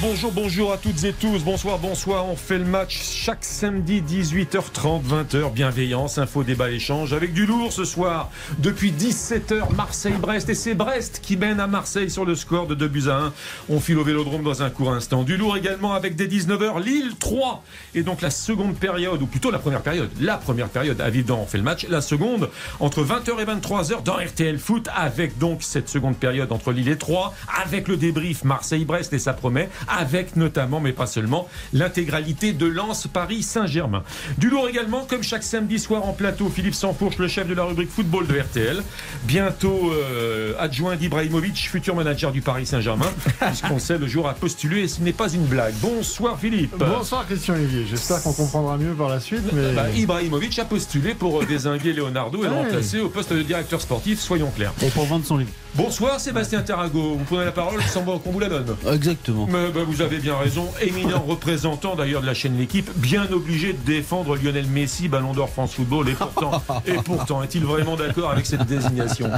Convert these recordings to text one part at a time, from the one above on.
Bonjour, bonjour, à toutes et tous. Bonsoir, bonsoir. On fait le match chaque samedi 18h30, 20h. Bienveillance, info, débat, échange avec du lourd ce soir. Depuis 17h, Marseille-Brest. Et c'est Brest qui mène à Marseille sur le score de 2 buts à 1. On file au vélodrome dans un court instant. Du lourd également avec des 19h, Lille 3. Et donc la seconde période, ou plutôt la première période, la première période à vivre On fait le match. La seconde entre 20h et 23h dans RTL Foot avec donc cette seconde période entre Lille et 3. Avec le débrief Marseille-Brest et ça promet avec notamment, mais pas seulement, l'intégralité de Lens Paris Saint-Germain. Du lourd également, comme chaque samedi soir en plateau, Philippe Sanfourche, le chef de la rubrique football de RTL, bientôt euh, adjoint d'Ibrahimovic, futur manager du Paris Saint-Germain, puisqu'on sait le jour à postuler et ce n'est pas une blague. Bonsoir Philippe. Bonsoir Christian Olivier, j'espère qu'on comprendra mieux par la suite. Mais... Bah, Ibrahimovic a postulé pour euh, désinguer Leonardo et le remplacer au poste de directeur sportif, soyons clairs. Et pour vendre son livre. Bonsoir Sébastien Tarago, vous prenez la parole sans qu'on vous la donne. Exactement. Mais, bah, vous avez bien raison, éminent représentant d'ailleurs de la chaîne L'équipe, bien obligé de défendre Lionel Messi, Ballon d'Or France Football, et pourtant, et pourtant est-il vraiment d'accord avec cette désignation?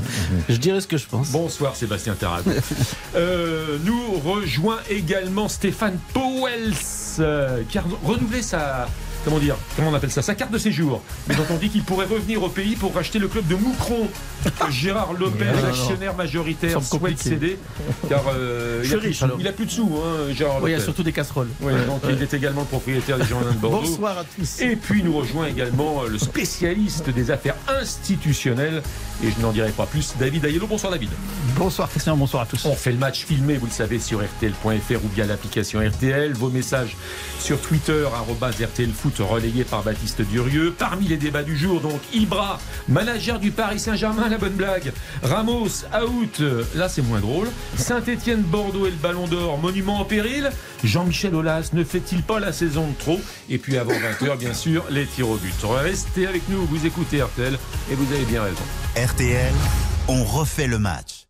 Je dirais ce que je pense. Bonsoir Sébastien Tarago. Euh, nous rejoint également Stéphane Powels, euh, qui a renouvelé sa, comment dire, comment on appelle ça, sa carte de séjour, mais dont on dit qu'il pourrait revenir au pays pour racheter le club de Moucron. Que Gérard Lopez, actionnaire majoritaire, souhaite céder, car euh, il, a plus, riche, alors. il a plus de sous, hein, Gérard Oui, il y a surtout des casseroles. Oui, donc il est également le propriétaire des Girondins de Bordeaux. Bonsoir à tous. Et puis nous rejoint également euh, le spécialiste des affaires institutionnelles, et je n'en dirai pas plus, David Ayello. Bonsoir David. Bonsoir Christian, bonsoir à tous. On fait le match filmé, vous le savez, sur RTL.fr ou via l'application RTL. Vos messages sur Twitter, arrobas RTL Foot, relayés par Baptiste Durieux. Parmi les débats du jour, donc, Ibra, manager du Paris Saint-Germain, bonne blague. Ramos, out, là c'est moins drôle. Saint-Etienne, Bordeaux et le Ballon d'Or, monument en péril. Jean-Michel Aulas ne fait-il pas la saison de trop? Et puis avant 20h, bien sûr, les tirs au but. Restez avec nous, vous écoutez RTL, et vous avez bien raison. RTL, on refait le match.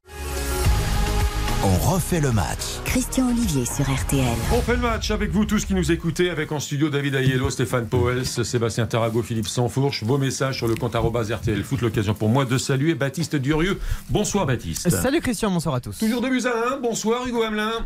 On refait le match. Christian Olivier sur RTL. On fait le match avec vous tous qui nous écoutez, avec en studio David Ayello, Stéphane Powels, Sébastien Tarago, Philippe Sansfourche. Vos messages sur le compte arrobas RTL Foot, l'occasion pour moi de saluer Baptiste Durieux. Bonsoir Baptiste. Salut Christian, bonsoir à tous. Toujours de à un. Bonsoir Hugo Hamelin.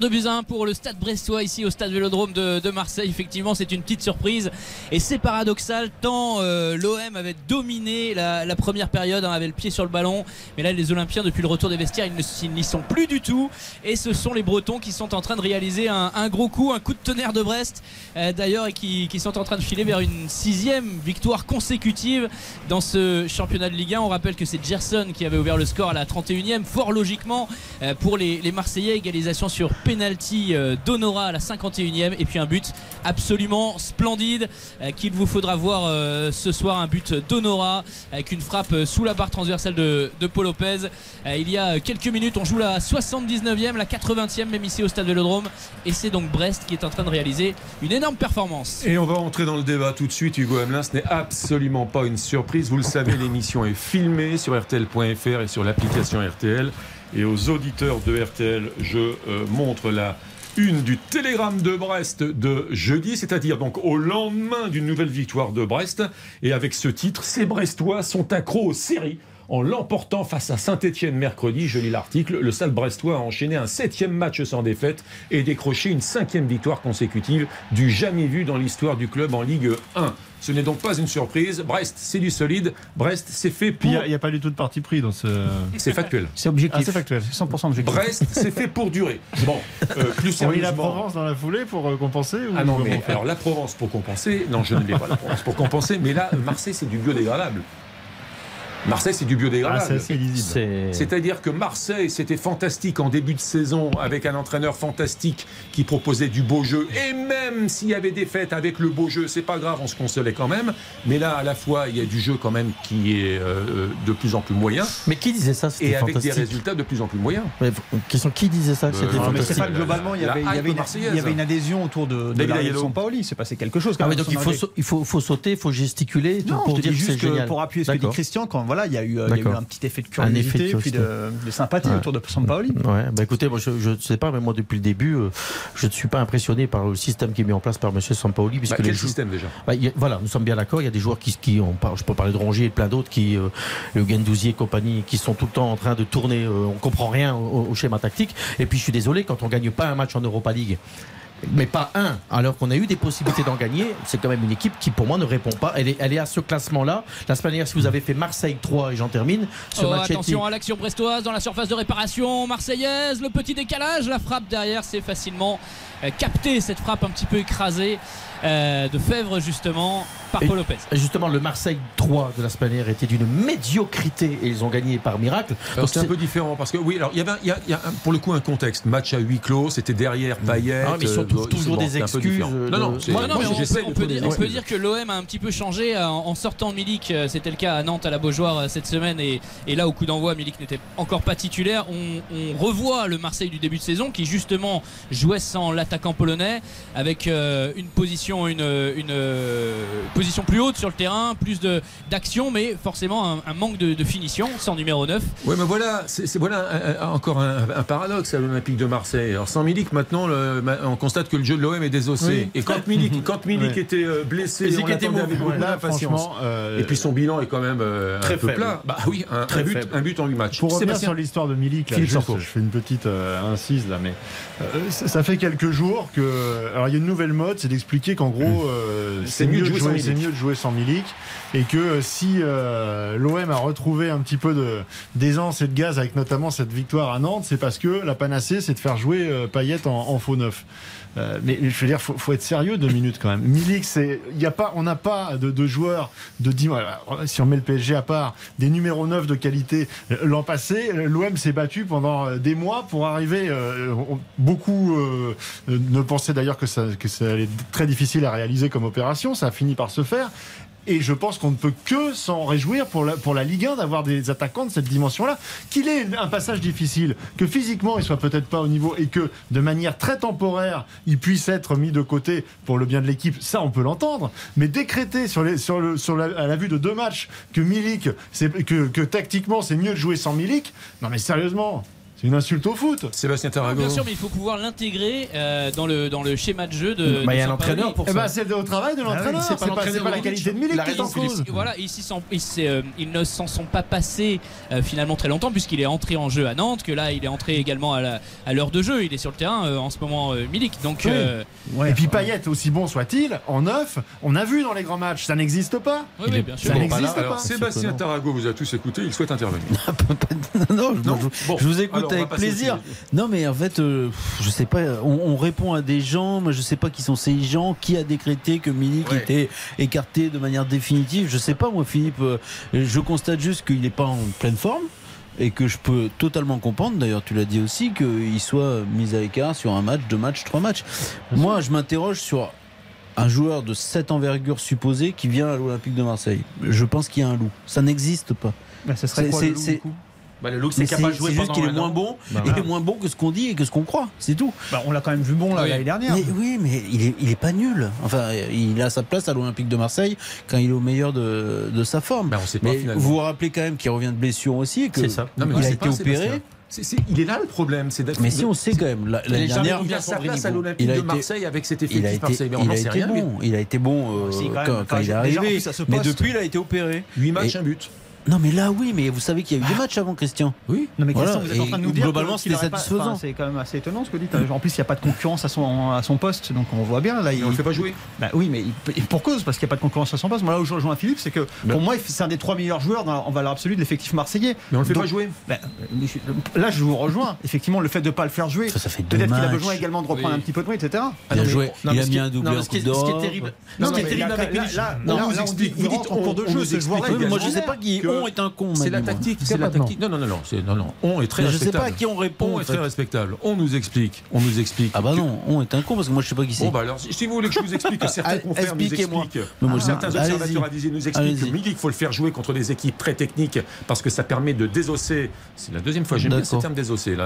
De buts à 1 pour le stade brestois ici au stade Vélodrome de, Marseille. Effectivement, c'est une petite surprise et c'est paradoxal tant euh, l'OM avait dominé la, première période, hein, avait le pied sur le ballon. Mais là, les Olympiens, depuis le retour des vestiaires, ils n'y sont plus du tout. Et ce sont les Bretons qui sont en train de réaliser un, gros coup, un coup de tonnerre de Brest euh, d'ailleurs et qui, qui sont en train de filer vers une sixième victoire consécutive dans ce championnat de Ligue 1. On rappelle que c'est Gerson qui avait ouvert le score à la 31e, fort logiquement euh, pour les, les Marseillais. Égalisation sur penalty euh, d'Honora à la 51e et puis un but absolument splendide euh, qu'il vous faudra voir euh, ce soir. Un but d'Honora avec une frappe sous la barre transversale de, de Paul Lopez. Il y a quelques minutes, on joue la 79e, la 80e même ici au stade Vélodrome et c'est donc Brest qui est en train de réaliser une énorme performance. Et on va entrer dans le débat tout de suite, Hugo Hamelin. Ce n'est absolument pas une surprise. Vous le savez, l'émission est filmée sur RTL.fr et sur l'application RTL. Et aux auditeurs de RTL, je euh, montre la une du télégramme de Brest de jeudi, c'est-à-dire donc au lendemain d'une nouvelle victoire de Brest. Et avec ce titre, ces Brestois sont accros aux séries. En l'emportant face à Saint-Etienne mercredi, je lis l'article, le Stade Brestois a enchaîné un septième match sans défaite et décroché une cinquième victoire consécutive du jamais vu dans l'histoire du club en Ligue 1. Ce n'est donc pas une surprise. Brest, c'est du solide. Brest, c'est fait Puis pour. il n'y a, pas du tout de parti pris dans ce. C'est factuel. C'est Ah, objectif. c'est factuel, c'est 100% objectif. Brest, c'est fait pour durer. Bon, euh, plus mis la sérieusement. Provence dans la foulée pour euh, compenser ou Ah non, mais alors la Provence pour compenser, non, je ne l'ai pas la Provence pour compenser, mais là, Marseille, c'est du biodégradable. Marseille, c'est du Ah, biodégradable. C'est. C'est-à-dire que Marseille, c'était fantastique en début de saison, avec un entraîneur fantastique qui proposait du beau jeu. Et même s'il y avait des fêtes avec le beau jeu, c'est pas grave, on se consolait quand même. Mais là, à la fois, il y a du jeu quand même qui est euh, de plus en plus moyen, Mais qui disait ça et C'était avec des résultats de plus en plus moyens. Mais, question, qui disait ça que Euh, c'était fantastique Stéphane, globalement, il y La avait, il y hype avait une, il y avait une adhésion autour de, de de Ayello. Sampaoli. C'est passé quelque chose. quand Ah, mais même donc il son faut, il faut, faut sauter, il faut gesticuler Non, pour je te dire que juste que pour appuyer ce que dit. Christian, quand voilà, il y, a eu, euh, il y a eu un petit effet de Un effet de curiosité, puis de, de sympathie Ouais. autour de Sampaoli. Ouais, bah écoutez, moi, je ne sais pas, mais moi depuis le début, euh, je ne suis pas impressionné par le système qui est mis en place par M. Sampaoli. Puisque Bah, les quel système déjà Bah, il y a- voilà, nous sommes bien d'accord. Il y a des joueurs qui, qui on parle, je peux parler de Rongier et plein d'autres qui, euh, le Gendouzi et compagnie, qui sont tout le temps en train de tourner. euh, on comprend rien au, au schéma tactique. Et puis je suis désolé quand on gagne pas un match en Europa League. Mais pas un, alors qu'on a eu des possibilités d'en gagner. C'est quand même une équipe qui, pour moi, ne répond pas. Elle est, elle est à ce classement-là. La semaine dernière, si vous avez fait Marseille 3, et j'en termine, ce Oh, attention à l'action brestoise dans la surface de réparation marseillaise, le petit décalage, la frappe derrière, c'est facilement euh, capté cette frappe un petit peu écrasée euh, de Fèvre justement par Paul Lopez. Justement, le Marseille 3 de la semaine dernière était d'une médiocrité et ils ont gagné par miracle. Alors c'est un peu différent parce que oui, alors il y avait un- il y a, il y a un- pour le coup un contexte match à huis clos, c'était derrière Payet. Ah, mais ils sont tous- toujours des c'est un peu excuses, euh, Non non, moi, mais on, peut, on dire, des on peut excuses. dire que l'OM a un petit peu changé euh, en, en sortant Milik. euh, C'était le cas à Nantes, à la Beaujoire euh, cette semaine. Et, et là, au coup d'envoi, Milik n'était encore pas titulaire. On, on revoit le Marseille du début de saison qui, justement, jouait sans l'attaquant polonais avec euh, une position, une, une, euh, position plus haute sur le terrain, plus de- d'action, mais forcément un, un manque de, de finition sans numéro 9. Oui, mais voilà, c'est voilà un- encore un, un paradoxe à l'Olympique de Marseille. Alors sans Milik, maintenant, le- on constate que le jeu de l'OM est désossé. Et quand Milik, quand Milik Ouais. était euh, blessé, Milik on était bon. avec beaucoup d'impatience. franchement, euh, Et puis son bilan est quand même euh, Très un peu plat. Bah oui, un, Très un but, faible. un but en 8 matchs. Pour revenir sur l'histoire de Milik, là, juste, je fais une petite euh, incise là, mais euh, ça, ça fait quelques jours que. Alors il y a une nouvelle mode, c'est d'expliquer qu'en gros, euh, c'est mieux, de jouer, sans Milik. mieux de jouer sans Milik, et que euh, si euh, l'OM a retrouvé un petit peu de- d'aisance et de gaz avec notamment cette victoire à Nantes, c'est parce que la panacée, c'est de faire jouer Payet en, en faux neuf. Euh, mais je veux dire, faut, faut être sérieux deux minutes quand même. Milik, c'est, il y a pas, on n'a pas de, de joueurs de 10 mois. Si on met le PSG à part, des numéros 9 de qualité. Euh, L'an passé, euh, l'OM s'est battu pendant des mois pour arriver. euh, beaucoup euh, ne pensaient d'ailleurs que ça, que ça allait être très difficile à réaliser comme opération. Ça a fini par se faire. Et je pense qu'on ne peut que s'en réjouir pour la, pour la Ligue 1 d'avoir des attaquants de cette dimension-là. Qu'il ait un passage difficile, que physiquement il soit peut-être pas au niveau et que de manière très temporaire il puisse être mis de côté pour le bien de l'équipe, ça on peut l'entendre. Mais décréter à la vue de deux matchs que Milik, que tactiquement c'est mieux de jouer sans Milik, non mais sérieusement, c'est une insulte au foot. Sébastien Tarago. Bien sûr, mais il faut pouvoir l'intégrer euh, dans, le, dans le schéma de jeu de. Bah, il y a de un entraîneur pour Eh ça. ben c'est au travail de l'entraîneur, c'est pas c'est pas, c'est l'entraîneur pas la qualité de Milik. Qui est en cause. Voilà, ils, sont- ils euh, ils ne s'en sont pas passés euh, finalement très longtemps puisqu'il est entré en jeu à Nantes, que là il est entré également à l'heure de jeu, il est sur le terrain euh, en ce moment euh, Milik. Donc Oui. euh, Et puis Payet, aussi bon soit-il, en neuf, on a vu dans les grands matchs, ça n'existe pas. oui, Il oui, est- bien sûr. Ça n'existe pas. Sébastien. Tarago vous a tous écouté, il souhaite intervenir. non, je vous écoute avec plaisir. Non, mais en fait, euh, je sais pas. On, on répond à des gens. Moi, je sais pas qui sont ces gens. Qui a décrété que Milik Ouais. était écarté de manière définitive Je sais pas, moi, Philippe. euh, je constate juste qu'il n'est pas en pleine forme. Et que je peux totalement comprendre, d'ailleurs tu l'as dit aussi, qu'il soit mis à l'écart sur un match, deux matchs, trois matchs. Moi je m'interroge sur un joueur de cette envergure supposée qui vient à l'Olympique de Marseille. Je pense qu'il y a un loup. Ça n'existe pas. Ce serait quoi le loup, du coup? Bah, le look, c'est capable de jouer c'est juste qu'il est moins bon. Bah, il voilà. est moins bon que ce qu'on dit et que ce qu'on croit. C'est tout. Bah, On l'a quand même vu bon Oui. l'année dernière. Mais oui, mais il est, il est pas nul. Enfin, il a sa place à l'Olympique de Marseille quand il est au meilleur de, de sa forme. On sait pas mais finalement. vous vous rappelez quand même qu'il revient de blessure aussi et que C'est ça. Non, mais on il a été pas, opéré. Il est là le problème. c'est d'être- Mais si on sait quand même, la- Il jamais dernière, revenu à sa place à l'Olympique il a de été- Marseille avec cet il a effectif été, Marseille. Il a été rien. bon. Il a été bon euh, Si, quand il est déjà, arrivé. plus, Mais depuis, il a été opéré. 8 matchs, Et- un but. Non, mais là, oui, mais vous savez qu'il y a eu des matchs avant, Christian. Oui. Non mais Voilà, Christian, vous êtes en train de nous dire globalement, c'était satisfaisant. enfin, C'est quand même assez étonnant ce que vous dites. En plus, il n'y a pas de concurrence à son, à son poste, donc on voit bien là. Et Il... on le fait pas jouer. Bah oui, mais il- pour cause, parce qu'il n'y a pas de concurrence à son poste. Moi, là où je rejoins Philippe, c'est que pour moi, c'est un des trois meilleurs joueurs dans- en valeur absolue de l'effectif marseillais. Mais on le fait Donc, pas jouer. bah, là, je vous rejoins. Effectivement, le fait de ne pas le faire jouer, Ça, ça fait deux peut-être qu'il a besoin également de reprendre Oui. un petit peu de bruit, etc. Ah il a joué, il a mis un doublé en ce qui est- Coupe ce qui est d'Europe. terrible- ce qui est avec là, on dit, explique, vous dites, en cours de jeu, c'est moi, je sais pas qui. On est un con. C'est la tactique, c'est la tactique. Non, non, non, non, c'est- non, non. On est très Mais je sais pas à respectable. qui on répond. On est très respectable. On nous explique. On nous explique. Ah bah non, on est un con parce que moi je sais pas qui c'est. Bon bah alors, si vous voulez que je vous explique, que certains confrères nous expliquez-moi. expliquent, certains observateurs nous expliquent que. Milik, il faut le faire jouer contre des équipes très techniques parce que ça permet de désosser. C'est la deuxième fois, j'aime bien ce terme désosser.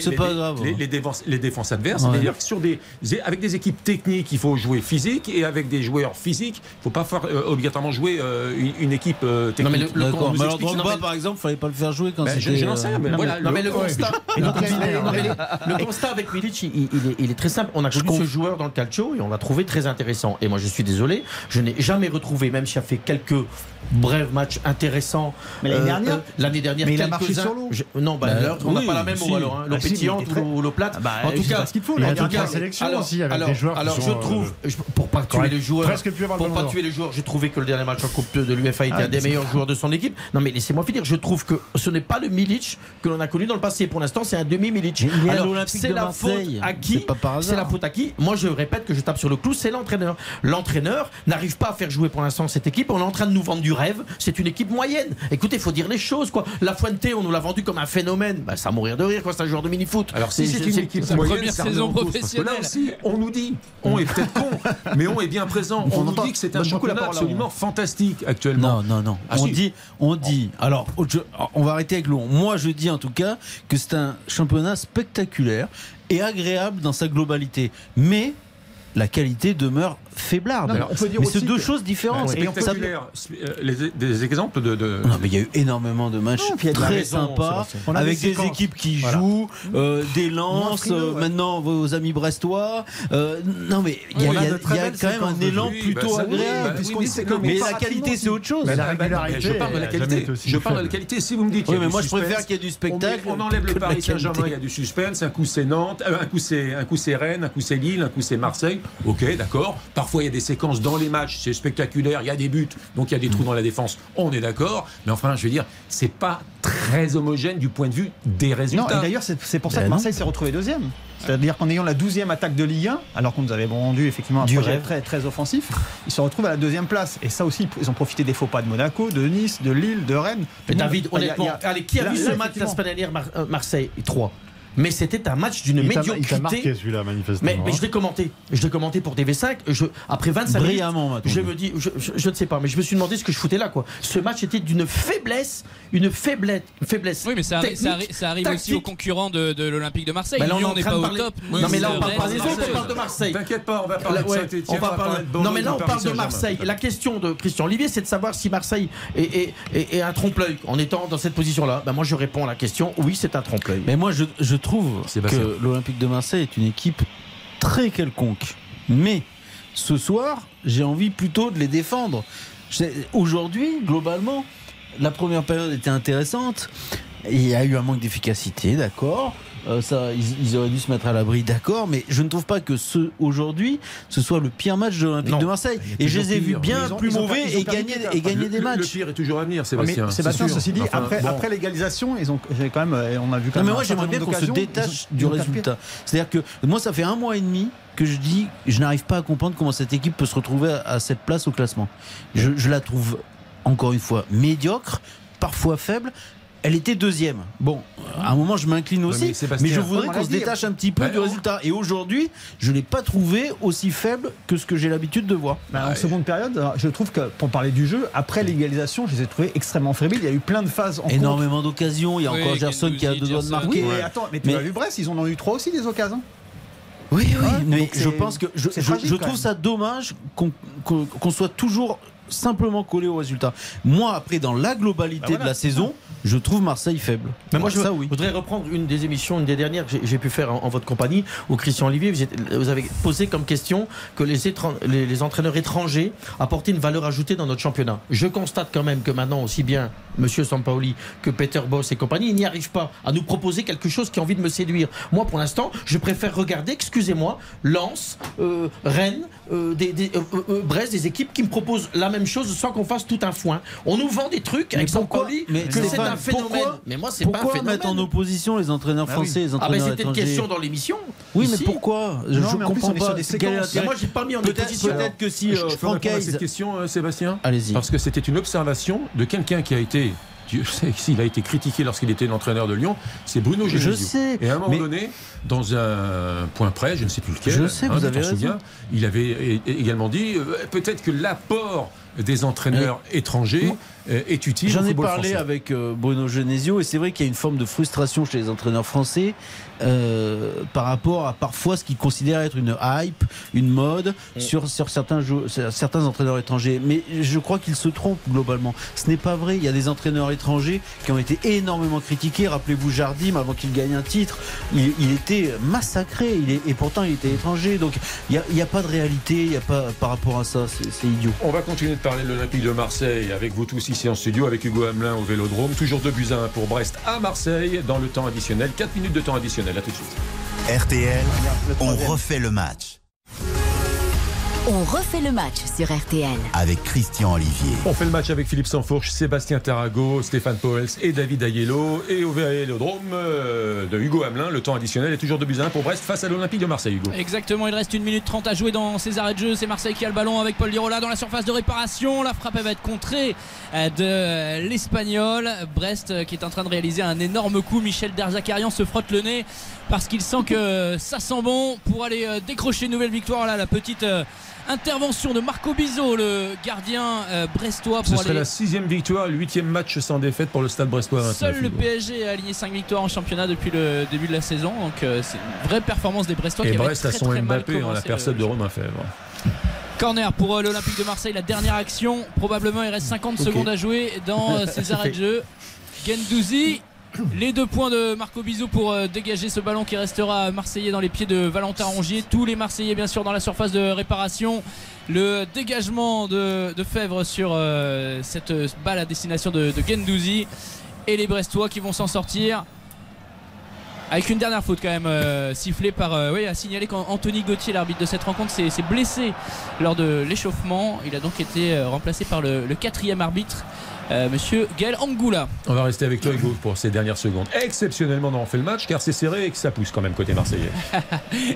C'est pas grave. Les, défenses, les défenses adverses, c'est-à-dire sur des, avec des équipes techniques, il faut jouer physique et avec des joueurs physiques, il ne faut pas euh, obligatoirement jouer euh, une, équipe euh, Non, mais technique. D'accord. Mais alors Drogba, par exemple, fallait pas le faire jouer quand Ben, je- c'était. je n'en sais rien, mais Non, voilà, mais, non, mais le constat, le avec Milic, il, il est, il très simple. On a connu ce joueur dans le calcio et on l'a trouvé très intéressant. Et moi, je suis désolé, je n'ai jamais retrouvé, même s'il a fait quelques brefs matchs intéressants. Mais l'année euh, dernière euh, L'année dernière, Mais il a marché sur l'eau. je- Non, bah, Bah, on n'a oui, pas la même si. eau alors. hein, L'eau Ah, pétillante il ou l'eau plate. Bah, en tout cas, ce qu'il faut, Il en tout cas, sélection alors- aussi avec alors- des joueurs qui Alors, sont, je euh, trouve, pour pas tuer les joueurs, pour pas tuer les joueurs, j'ai trouvé que le dernier match en Coupe de l'UEFA était Ah, un des meilleurs joueurs de son équipe. Non, mais laissez-moi finir. Je trouve que ce n'est pas le Milic que l'on a connu dans le passé. Pour l'instant, c'est un demi-Milic. C'est la faute à qui C'est la faute à qui Moi, je répète que je tape sur le clou. C'est l'entraîneur. L'entraîneur n'arrive pas à faire jouer pour l'instant cette équipe. On est en train de nous vendre du rêve. C'est une équipe moyenne. Écoutez, il faut dire les choses, quoi. La Fuente, on nous l'a vendu comme un phénomène. Bah, ça à mourir de rire, quoi. C'est un joueur de mini-foot. Alors si c'est une équipe moyenne, première saison que Là professionnelle. aussi, on nous dit, on est peut-être con, mais on est bien présent. On, On nous entend- dit que c'est un beaucoup championnat absolument fantastique actuellement. Non, non, non. Ah, on si. dit, on dit. Alors, on va arrêter avec le on. Moi, je dis en tout cas que c'est un championnat spectaculaire et agréable dans sa globalité. Mais la qualité demeure faiblarde. Non, mais on peut dire mais aussi c'est deux que- choses différentes. Ouais. Euh, les- des exemples de, de- Non, mais il y a eu énormément de matchs Non, très sympas, avec des séquences. équipes qui Voilà. jouent, euh, des lances, euh, ouais. maintenant vos amis brestois. Euh, non, mais il y a, y y quand même un élan. Oui, plutôt bah, agréable. bah, puisqu'on oui, dit mais mais la qualité, c'est autre chose. Mais la régularité, je parle de la qualité. Je parle de la qualité. Si vous me dites mais moi, je préfère qu'il y ait du spectacle. on enlève le Paris Saint-Germain, il y a du suspense. Un coup c'est Nantes, un coup c'est un coup c'est Rennes, un coup c'est Lille, un coup c'est Marseille. Ok, d'accord. Parfois il y a des séquences dans les matchs, c'est spectaculaire. Il y a des buts, donc il y a des trous dans la défense. On est d'accord. Mais enfin, je veux dire, c'est pas très homogène du point de vue des Non, résultats. et d'ailleurs, c'est pour ça Ben que. Marseille s'est retrouvé deuxième. C'est-à-dire qu'en ayant la 12e attaque de Ligue 1, alors qu'on nous avait vendu effectivement un Du projet rêve. très, très offensif, ils se retrouvent à la deuxième place. Et ça aussi, ils ont profité des faux pas de Monaco, de Nice, de Lille, de Rennes. Mais David, a- honnêtement, a- allez, qui a là- vu là, ce match la semaine dernière, Mar- euh, Marseille? 3 Mais c'était un match d'une t'a- il t'a médiocrité. marqué celui-là, manifestement. Mais, mais je l'ai commenté. Je l'ai commenté pour TV5. Je, après 25 minutes, Brillamment, m'a-t-on je me dis, je, je- je ne sais pas, mais je me suis demandé ce que je foutais là, quoi. Ce match était d'une faiblesse, une faiblesse, une faiblesse. Oui, mais ça, arri- ça, arri- technique, ça arrive aussi aux concurrents de, de l'Olympique de Marseille. Bah là, on n'est pas de au parler- top. Oui, non, mais là, on parle pas Rennes, des autres, on Marseille. parle de Marseille. T'inquiète pas, on va parler Là, de ouais, Saint-Etienne, on va parler- Non, mais là, on parle de Marseille. La question de Christian Olivier, c'est de savoir si Marseille est, est- est- est un trompe-l'œil en étant dans cette position-là. Ben, moi, je réponds à la question oui, c'est un trompe-l'œil. Mais moi, je, je trouve Sébastien. que l'Olympique de Marseille est une équipe très quelconque. Mais ce soir, j'ai envie plutôt de les défendre. Je- Aujourd'hui, globalement, la première période était intéressante. Il y a eu un manque d'efficacité, d'accord. Euh, ça, ils, ils auraient dû se mettre à l'abri, d'accord. Mais je ne trouve pas que ce aujourd'hui, ce soit le pire match de l'Olympique Non. de Marseille. Et je les ai vus bien ont- plus mauvais ont et gagner, des et gagner Le- des le- matchs. Le pire est toujours à venir, Mais Sébastien. Sébastien, c'est sûr. ceci dit, Enfin, après, bon. après l'égalisation, ils ont j'ai quand même, euh, on a vu quand Non, même. mais un moi j'aimerais bien qu'on se détache du résultat. C'est-à-dire que moi ça fait un mois et demi que je dis je n'arrive pas à comprendre comment cette équipe peut se retrouver à, à cette place au classement. Je, je la trouve encore une fois médiocre, parfois faible. Elle était deuxième. Bon, à un moment je m'incline Ouais, aussi, mais je voudrais qu'on se détache un petit peu Bah, du résultat. Et aujourd'hui, je l'ai pas trouvé aussi faible que ce que j'ai l'habitude de voir. Bah, en seconde période, je trouve que pour parler du jeu, après l'égalisation, je les ai trouvés extrêmement fébriles. Il y a eu plein de phases en contre. Énormément d'occasions. Il y a Oui, encore Gerson qui a deux doigts de marquer. Oui, mais attends, mais tu Mais- as vu Brest, ils en ont eu trois aussi des occasions. Oui, oui, Ouais, mais je pense que je, trouve ça dommage qu'on qu'on- qu'on soit toujours simplement collé au résultat. Moi, après, dans la globalité Bah voilà, de la saison, je trouve Marseille faible. Mais moi, je ça, oui. voudrais reprendre une des émissions, une des dernières que j'ai- pu faire en, en votre compagnie, où Christian Olivier, vous, avez posé comme question que les, étran- les- les entraîneurs étrangers apportaient une valeur ajoutée dans notre championnat. Je constate quand même que maintenant, aussi bien Monsieur Sampaoli que Peter Boss et compagnie, ils n'y arrivent pas à nous proposer quelque chose qui a envie de me séduire. Moi, pour l'instant, je préfère regarder, excusez-moi, Lens, euh, Rennes, euh, des, des- euh, euh, Brest, des équipes qui me proposent la même chose sans qu'on fasse tout un foin. On nous vend des trucs avec pourquoi- Sampaoli mais que c'est un phénomène. pourquoi- mais moi, c'est pas un Pourquoi phénomène. mettre en opposition les entraîneurs Bah oui. français et les Ah entraîneurs c'était une question dans l'émission. Oui, mais pourquoi Je plus, comprends on est sur pas. Moi, j'ai pas mis en opposition. peut-être que si Je peux répondre à Francaise. cette question, euh, Sébastien Allez-y. Parce que c'était une observation de quelqu'un qui a été, Dieu sait s'il a été critiqué lorsqu'il était l'entraîneur de Lyon, c'est Bruno Je Genesio. sais, Et à un moment mais- donné, dans un point près, je ne sais plus lequel, Je sais, vous tu avez t'en raison. souviens, il avait également dit euh, peut-être que l'apport des entraîneurs étrangers euh, est utile. J'en ai parlé français. avec euh, Bruno Genesio et c'est vrai qu'il y a une forme de frustration chez les entraîneurs français euh, par rapport à parfois ce qu'ils considèrent être une hype, une mode sur, sur certains, jou- sur certains entraîneurs étrangers. Mais je crois qu'ils se trompent globalement. Ce n'est pas vrai. Il y a des entraîneurs étrangers qui ont été énormément critiqués. Rappelez-vous Jardim, avant qu'il gagne un titre, il, il était massacré. Il est, et pourtant, il était étranger. Donc il n'y a, il y a pas de réalité. Il y a pas par rapport à ça. C'est c'est idiot. On va continuer de parler de l'Olympique de Marseille avec vous tous ici en studio, avec Hugo Hamelin au Vélodrome. Toujours 2 buts à 1 pour Brest à Marseille dans le temps additionnel. 4 minutes de temps additionnel. À tout de suite. RTL, on refait le match On refait le match sur RTL. avec Christian Olivier. On fait le match avec Philippe Sanfourche, Sébastien Tarago, Stéphane Poels et David Ayello. Et au Vélodrome euh, de Hugo Hamelin, le temps additionnel est toujours 2 buts à 1 pour Brest face à l'Olympique de Marseille, Hugo. Exactement, il reste 1 minute 30 à jouer dans ces arrêts de jeu. C'est Marseille qui a le ballon avec Paul Lirola dans la surface de réparation. La frappe elle va être contrée euh, de l'Espagnol. Brest euh, qui est en train de réaliser un énorme coup. Michel Derzakarian se frotte le nez parce qu'il sent que ça sent bon pour aller décrocher une nouvelle victoire. Là, la petite intervention de Marco Bizot, le gardien euh, brestois, Ce pour serait aller la sixième victoire, le huitième match sans défaite pour le Stade Brestois 29. Seul le. PSG a aligné 5 victoires en championnat depuis le début de la saison. Donc euh, c'est une vraie performance des Brestois Et qui Brest a son Mbappé en la commencé personne le- de Romain Fèvre. Corner pour euh, l'Olympique de Marseille, la dernière action. Probablement il reste 50 secondes à jouer dans euh, ces arrêts de jeu. Gendouzi. Les deux points de Marco Bizot pour euh, dégager ce ballon qui restera marseillais dans les pieds de Valentin Rongier. Tous les Marseillais bien sûr dans la surface de réparation. Le dégagement de, de Fèvre sur euh, cette balle à destination de, de. Et les Brestois qui vont s'en sortir. Avec une dernière faute quand même euh, sifflée par. euh, oui, à signaler qu'Anthony Gauthier, l'arbitre de cette rencontre, s'est blessé lors de l'échauffement. Il a donc été euh, remplacé par le, le quatrième arbitre, euh, Monsieur Gaël Angoula. On va rester avec toi, Hugo, pour ces dernières secondes. Exceptionnellement, on fait le match car c'est serré et que ça pousse quand même côté Marseillais.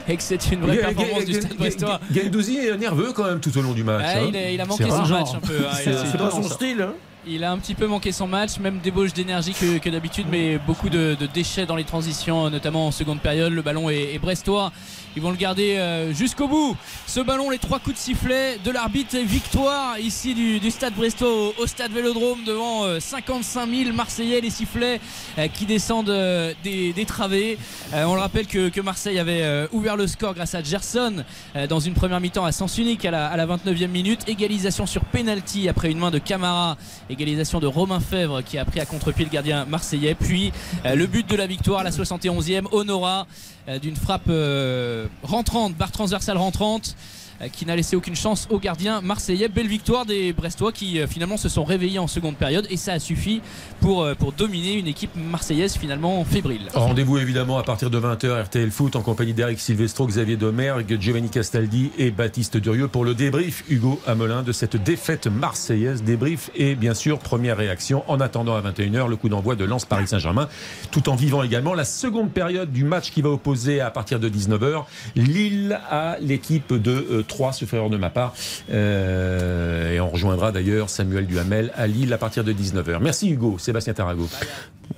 Et que c'est une vraie performance du Stade Brestois. Gendouzi est nerveux quand même tout au long du match. Hein. il, a, il a manqué son match un peu. hein. C'est pas son style. hein. Il a un petit peu manqué son match, même débauche d'énergie que, d'habitude, mais beaucoup de, déchets dans les transitions, notamment en seconde période. Le ballon est brestois. Ils vont le garder euh, jusqu'au bout. Ce ballon, les trois coups de sifflet de l'arbitre victoire ici du, stade brestois au, stade Vélodrome devant euh, 55 000 Marseillais. Les sifflets euh, qui descendent euh, des, travées. Euh, on le rappelle que, Marseille avait euh, ouvert le score grâce à Gerson euh, dans une première mi-temps à sens unique à la, à la 29e minute. Égalisation sur penalty après une main de Camara. Égalisation de Romain Fèvre qui a pris à contre-pied le gardien marseillais. Puis euh, le but de la victoire, la 71e, Honora euh, d'une frappe euh, rentrante, barre transversale rentrante. Euh, Qui n'a laissé aucune chance au gardien marseillais. Belle victoire des Brestois qui euh, finalement se sont réveillés en seconde période et ça a suffi pour, euh, pour dominer une équipe marseillaise finalement fébrile. Rendez-vous évidemment à partir de 20h RTL Foot en compagnie d'Eric Silvestro, Xavier Domergue, Giovanni Castaldi et Baptiste Durieux pour le débrief Hugo Hamelin de cette défaite marseillaise. Débrief et bien sûr première réaction en attendant à 21h le coup d'envoi de Lens Paris Saint-Germain tout en vivant également la seconde période du match qui va opposer à partir de 19h Lille à l'équipe de euh, Troyes, ce frère de ma part. Euh, et on rejoindra d'ailleurs Samuel Duhamel à Lille à partir de 19h. Merci Hugo, Sébastien Tarago.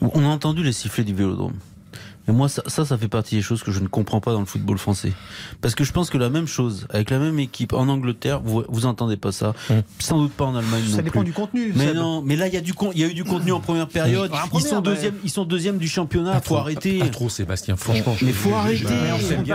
On a entendu les sifflets du vélodrome. Mais moi, ça, ça, ça fait partie des choses que je ne comprends pas dans le football français. Parce que je pense que la même chose, avec la même équipe en Angleterre, vous, vous entendez pas ça. Sans doute pas en Allemagne non Ça dépend plus. du contenu. Mais Seb. non, mais là il y a du con- il y a eu du contenu en première période. En Ils première, sont mais- deuxième, ils sont deuxième du championnat. Pas Faut trop, arrêter. Pas, pas trop, Sébastien. Franchement, Mais faut arrêter. il n'y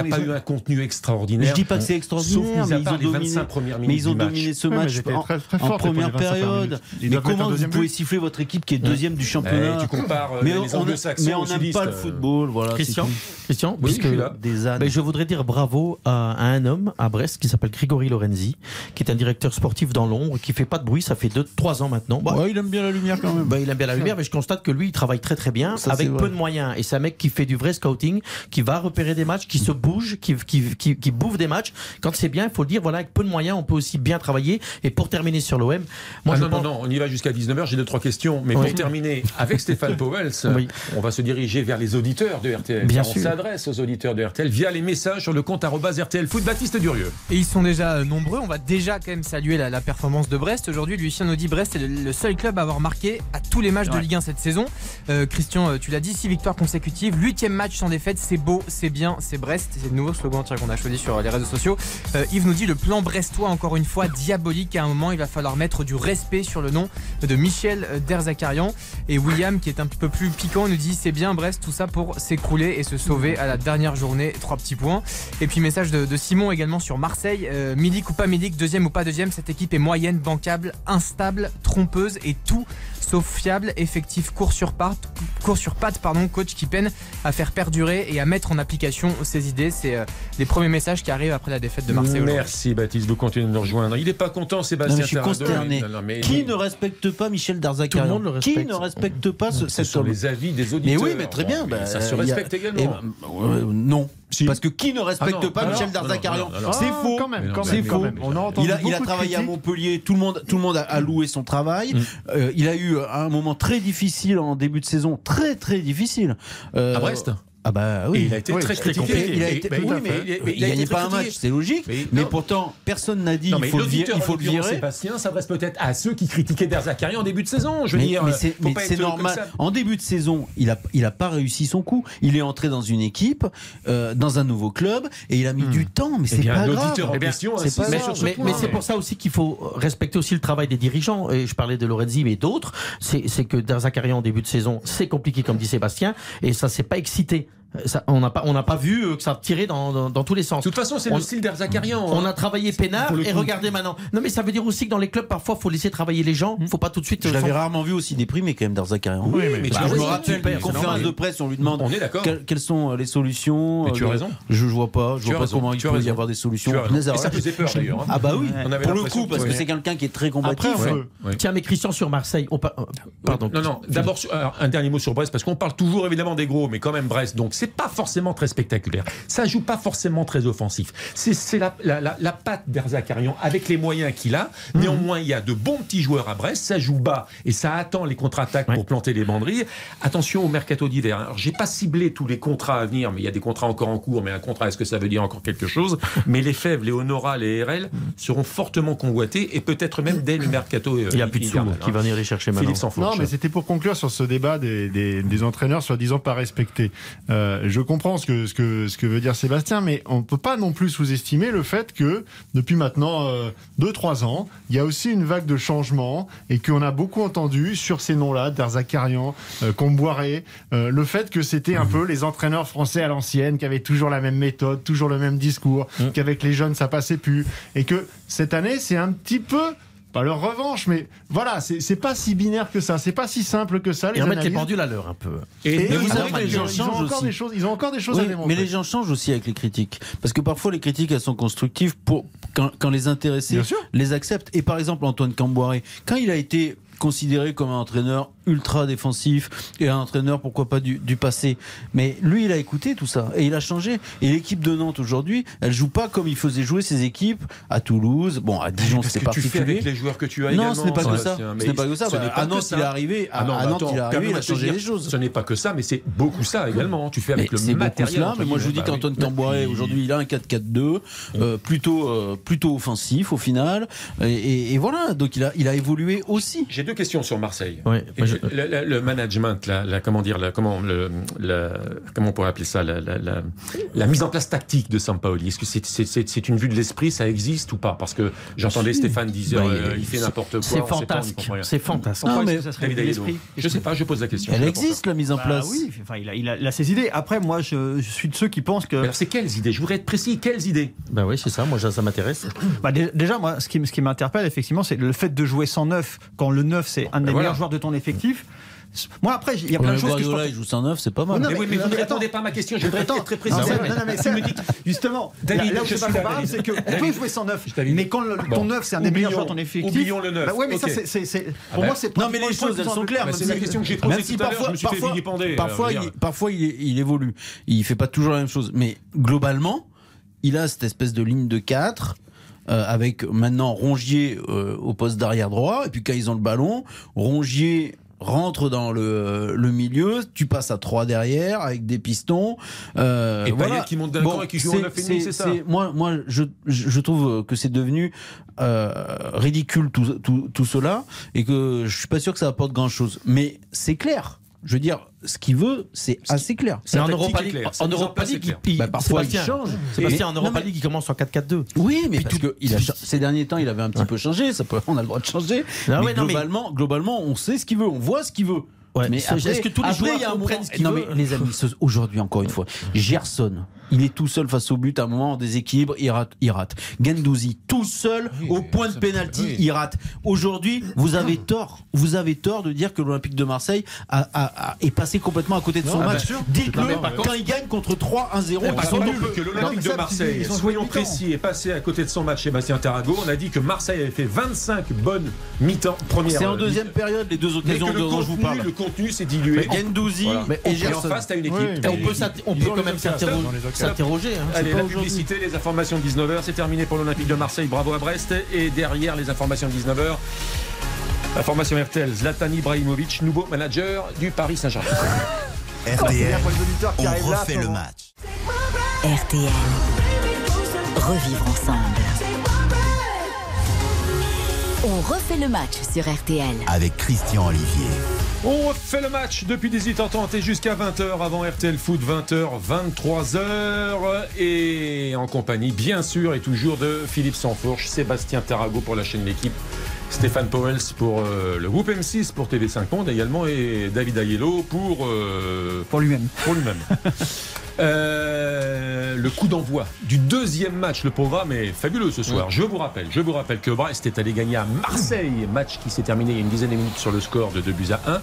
a, pas eu un contenu Mais extraordinaire. je dis pas que c'est extraordinaire, mais ils ont les dominé. 25 premières Mais minutes ils ont du match. dominé ce match en, première premières 25 période. Mais comment vous pouvez but. siffler votre équipe qui est deuxième du Eh, championnat tu compares euh, mais les on, on- anglo-saxons mais on n'aime pas le football, voilà. Christian. Christian, Oui, puisque- je suis là. Des ânes. Ben, je voudrais dire bravo à, à un homme à Brest qui s'appelle Grégory Lorenzi, qui est un directeur sportif dans l'ombre, qui fait pas de bruit, ça fait 2-3 ans maintenant. Bah, Ouais, il aime bien la lumière quand même. bah, il aime bien la lumière, mais je constate que lui, il travaille très très bien, Ça, avec peu de moyens. Et c'est un mec qui fait du vrai scouting, qui va repérer des matchs, qui se bouge, qui, qui, qui, qui bouffe des matchs. Quand c'est bien, il faut le dire, voilà, avec peu de moyens, on peut aussi bien travailler. Et pour terminer sur l'OM, moi Ah je non, pense- non, non, on y va jusqu'à 19h, j'ai deux, trois questions. Mais Oui. pour terminer, avec Stéphane Powell, Oui. on va se diriger vers les les auditeurs de RTL. Bien on sûr. s'adresse aux auditeurs de RTL via les messages sur le compte RTL Foot Baptiste Durieux. Et ils sont déjà euh, nombreux. On va déjà quand même saluer la, la performance de Brest. Aujourd'hui, Lucien nous dit Brest est le, le seul club à avoir marqué à tous les matchs de. Ligue 1 cette saison. Euh, Christian, euh, tu l'as dit, 6 victoires consécutives, 8 match sans défaite. C'est beau, c'est bien, c'est Brest. C'est le nouveau slogan tiens, qu'on a choisi sur les réseaux sociaux. Euh, Yves nous dit le plan brestois, encore une fois, diabolique. À un moment, il va falloir mettre du respect sur le nom de Michel Derzakarian. Et William, qui est un petit peu plus piquant, nous dit c'est bien Brest, tout ça pour s'écrouler et se sauver à la dernière journée. Trois petits points. Et puis message de, Simon également sur Marseille. Euh, ou pas Milik, deuxième ou pas deuxième, cette équipe est moyenne, bancable, instable, trompeuse et tout sauf fiable, effectif, court sur patte, court sur patte, pardon, coach qui peine à faire perdurer et à mettre en application ses idées. C'est euh, les premiers messages qui arrivent après la défaite de Marseille. Merci Baptiste de continuer de nous rejoindre. Il n'est pas content Sébastien. Non, mais je suis consterné. Non, non, mais- Qui ne respecte pas Michel Darzakarian Tout le monde le respecte. Qui ne respecte pas ce, Ce cet homme les avis des Mais auditeurs. oui, mais très bien. Bon, bah, ça se a- respecte également. Euh, non. Si. Parce que qui ne respecte Ah pas Michel non, non, non, non. C'est Ah, faux. Quand même, quand c'est faux. même. On a entendu Il a, il a travaillé à. Montpellier, tout le monde, tout le monde a, a loué son travail. Mm. Euh, il a eu un moment très difficile en début de saison, très très difficile. Euh, À Brest Ah bah Et oui. il a été Oui, très critiqué. Il a été, mais- oui, à mais, fait. il, Mais a été pas un match, c'est logique. Mais Mais, pourtant, personne n'a dit Non, il mais faut le virer. Il faut le. Sébastien s'adresse peut-être à ceux qui critiquaient Derzakarian en début de saison. Je veux mais, dire, mais euh, c'est mais normal. En début de saison, il a, il a pas réussi son coup. Il est entré dans une équipe, euh, dans un nouveau club, et il a mis du temps. Mais Eh c'est pas grave. en question c'est insiste pas Mais, ce mais- mais c'est pour ça aussi qu'il faut respecter aussi le travail des dirigeants. Et je parlais de Lorenzi, mais d'autres. C'est que Derzakarian en début de saison, c'est compliqué, comme dit Sébastien, et ça s'est pas excité. Ça, on n'a pas, on n'a pas vu euh, que ça tirait dans, dans, dans tous les sens. De toute façon, c'est le style d'Erzakarian. On a travaillé peinard et regardez maintenant. Non mais ça veut dire aussi que dans les clubs parfois faut laisser travailler les gens. Faut pas tout de suite. Je euh, l'avais sans- rarement vu aussi déprimé quand même Darzakarian. Oui, mais tu Bah, as je me rappelle c'est conférence de presse, on lui demande On est d'accord. quelles, quelles sont euh, les solutions. Mais tu as raison. Je, je vois pas, je Tu vois pas comment il peut y avoir des solutions. Et ça faisait peur d'ailleurs. hein. Ah bah oui, On avait pour le coup, parce que c'est quelqu'un qui est très combatif. Tiens mais Christian sur Marseille. on pa- Pardon. Non, non. D'abord, un dernier mot sur Brest, parce qu'on parle toujours évidemment des gros, mais quand même Brest. Donc, c'est pas forcément très spectaculaire. Ça joue pas forcément très offensif. C'est la, la, la, la patte d'Erzakarian avec les moyens qu'il a. Mhm. Néanmoins, il y a de bons petits joueurs à Brest. Ça joue bas et ça attend les contre-attaques Ouais. pour planter les banderilles. Attention au mercato d'hiver. Alors, j'ai pas ciblé tous les contrats à venir, mais il y a des contrats encore en cours. Mais un contrat, est-ce que ça veut dire encore quelque chose? Mais les Fèvres, les Honora, les RL seront fortement convoités et peut-être même dès le mercato. euh, Il y a plus de sous qui hein. va venir les chercher maintenant. Non, mais c'était pour conclure sur ce débat des, des, des entraîneurs soi-disant pas respectés. Euh, je comprends ce que, ce, que, ce que veut dire Sébastien, mais on ne peut pas non plus sous-estimer le fait que depuis maintenant 2-3 ans, il y a aussi une vague de changement et qu'on a beaucoup entendu sur ces noms-là, Derzakarian, euh, Comboiré, euh, le fait que c'était un peu les entraîneurs français à l'ancienne, qui avaient toujours la même méthode, toujours le même discours, qu'avec les jeunes ça passait plus, et que cette année c'est un petit peu pas leur revanche, mais voilà, c'est pas si binaire que ça, c'est pas si simple que ça. Les Et remettre les pendules à l'heure un peu. Et, vous vous savez avez que les gens ils ont encore aussi. des choses, ils ont encore des choses Oui, à démontrer. mais les gens changent aussi avec les critiques. Parce que parfois, les critiques, elles sont constructives pour, quand, quand les intéressés les acceptent. Et par exemple, Antoine Camboiré, quand il a été considéré comme un entraîneur ultra défensif et un entraîneur pourquoi pas du, du passé mais lui il a écouté tout ça et il a changé et l'équipe de Nantes aujourd'hui elle joue pas comme il faisait jouer ses équipes à Toulouse bon à Dijon c'était que tu fais particulier avec les joueurs que tu as non, ce n'est pas que ça. Ce n'est pas que ça. Bah, à que Nantes, ça. il est arrivé. À, Ah bah Nantes, il est arrivé. Il a changé les choses. Ce n'est pas que ça, mais c'est beaucoup ça également. Tu fais avec Mais le c'est beaucoup matériel. mais moi je vous dis Bah qu'Antoine. Camboiré Il- aujourd'hui il a un 4-4-2 euh, plutôt euh, plutôt offensif au final et voilà donc il a il a évolué aussi. J'ai deux questions sur Marseille. Le, le- le management, la, la- comment dire, la, comment, le, la- comment on pourrait appeler ça, la, la- la- la mise en place tactique de Sampaoli. Est-ce que c'est une vue de l'esprit, ça existe ou pas? Parce que j'entendais Stéphane dire, Bah, euh, il- fait n'importe quoi. C'est rien. C'est fantasque. Pourquoi Non, mais- Je sais pas, je pose la question. Elle existe la mise en Bah place. oui, enfin, il, a, il, a, il a ses idées. Après, moi, je, je suis de ceux qui pensent que. Alors, c'est quelles idées? Je voudrais être précis. Quelles idées? Bah oui, c'est ça. Moi, ça, ça m'intéresse. Bah, dé- déjà, moi, ce qui, ce qui m'interpelle, effectivement, c'est le fait de jouer sans neuf quand le neuf, c'est un des voilà. meilleurs joueurs de ton effectif. Moi, après, il y a plein de choses que je Guardiola pense- il joue 109 c'est pas mal. Non, Mais vous ne répondez pas à ma question. Je voudrais être très précis. non, mais- non, mais dis- justement, David, là, où je c'est pas suis comparable, c'est que on David. peut jouer sans neuf, Je t'avais dit. mais quand le- ton Bon. neuf, c'est un des meilleurs Oublions- joueurs de ton effectif. oublions le neuf. Bah ouais, mais ça, c'est- Ah pour bah. moi, c'est Non mais les choses elles sont claires. Bah, c'est la question que j'ai posée tout à l'heure, parfois, je me suis fait parfois, vilipender, euh, parfois, il, évolue. Il fait pas toujours la même chose, mais globalement, il a cette espèce de ligne de 4 avec maintenant Rongier euh, au poste d'arrière droit, et puis quand ils ont le ballon, Rongier rentre dans le, le milieu, tu passes à 3 derrière avec des pistons. Euh, Et voilà. qui monte d'un camp et qui joue en c'est ça Moi, moi je, je je trouve que c'est devenu euh, ridicule tout, tout, tout cela et que je suis pas sûr que ça apporte grand chose. Mais c'est clair. Je veux dire, ce qu'il veut, c'est assez clair. C'est en Europa League. Sa En Europa League, il, Bah, parfois, il change. Sébastien, en non, Europa League, il commence en 4-4-2. Oui, mais parce tout- que il a ces derniers temps, il avait un petit peu changé. Ça peut, on a le droit de changer. Mais non, globalement, on sait ce qu'il veut, on voit ce qu'il veut. Ouais, mais est-ce que tous les après, joueurs il y a un comprennent moment- ce qu'ils Non, veulent mais les amis, aujourd'hui, encore une fois, Gerson, il est tout seul face au but. À un moment, en déséquilibre, il rate. Il rate. Gendouzi, tout seul au point de pénalty, oui. il rate. Aujourd'hui, vous avez tort. Vous avez tort de dire que l'Olympique de Marseille a- a- a- est passé complètement à côté de son Non, match. Dites-le quand il gagne contre 3 1-0. Par ils sont contre, nuls. que l'Olympique de Marseille, soyons précis, est passé à côté de son match Sébastien Tarago. On a dit que Marseille avait fait 25 bonnes mi-temps première. C'est en deuxième période, les deux occasions le dont je vous parle. le contenu s'est dilué. Gendouzi mais- et et en face, t'as une équipe. On peut quand même s'interroger-. S'interroger. hein. Allez, la publicité, les informations de 19h, c'est terminé pour l'Olympique de Marseille. Bravo à Brest. Et derrière les informations de 19h, information RTL, Zlatan Ibrahimovic, nouveau manager du Paris Saint-Germain. RTL, on là, refait le match. RTL. Revivre ensemble. On refait le match sur RTL. Avec Christian Olivier. On fait le match depuis 18h30 et jusqu'à 20h avant RTL Foot 20h 23h et en compagnie bien sûr et toujours de Philippe Sanfourche, Sébastien Tarago pour la chaîne L'équipe, Stéphane Powels pour euh, le groupe M6 pour TV5 Monde également et David Aiello pour euh, Pour lui-même. pour lui-même. Euh, le coup d'envoi du deuxième match, le programme est fabuleux ce soir. Je vous rappelle, je vous rappelle que Brest est allé gagner à Marseille, match qui s'est terminé il y a une dizaine de minutes sur le score de 2 buts à 1.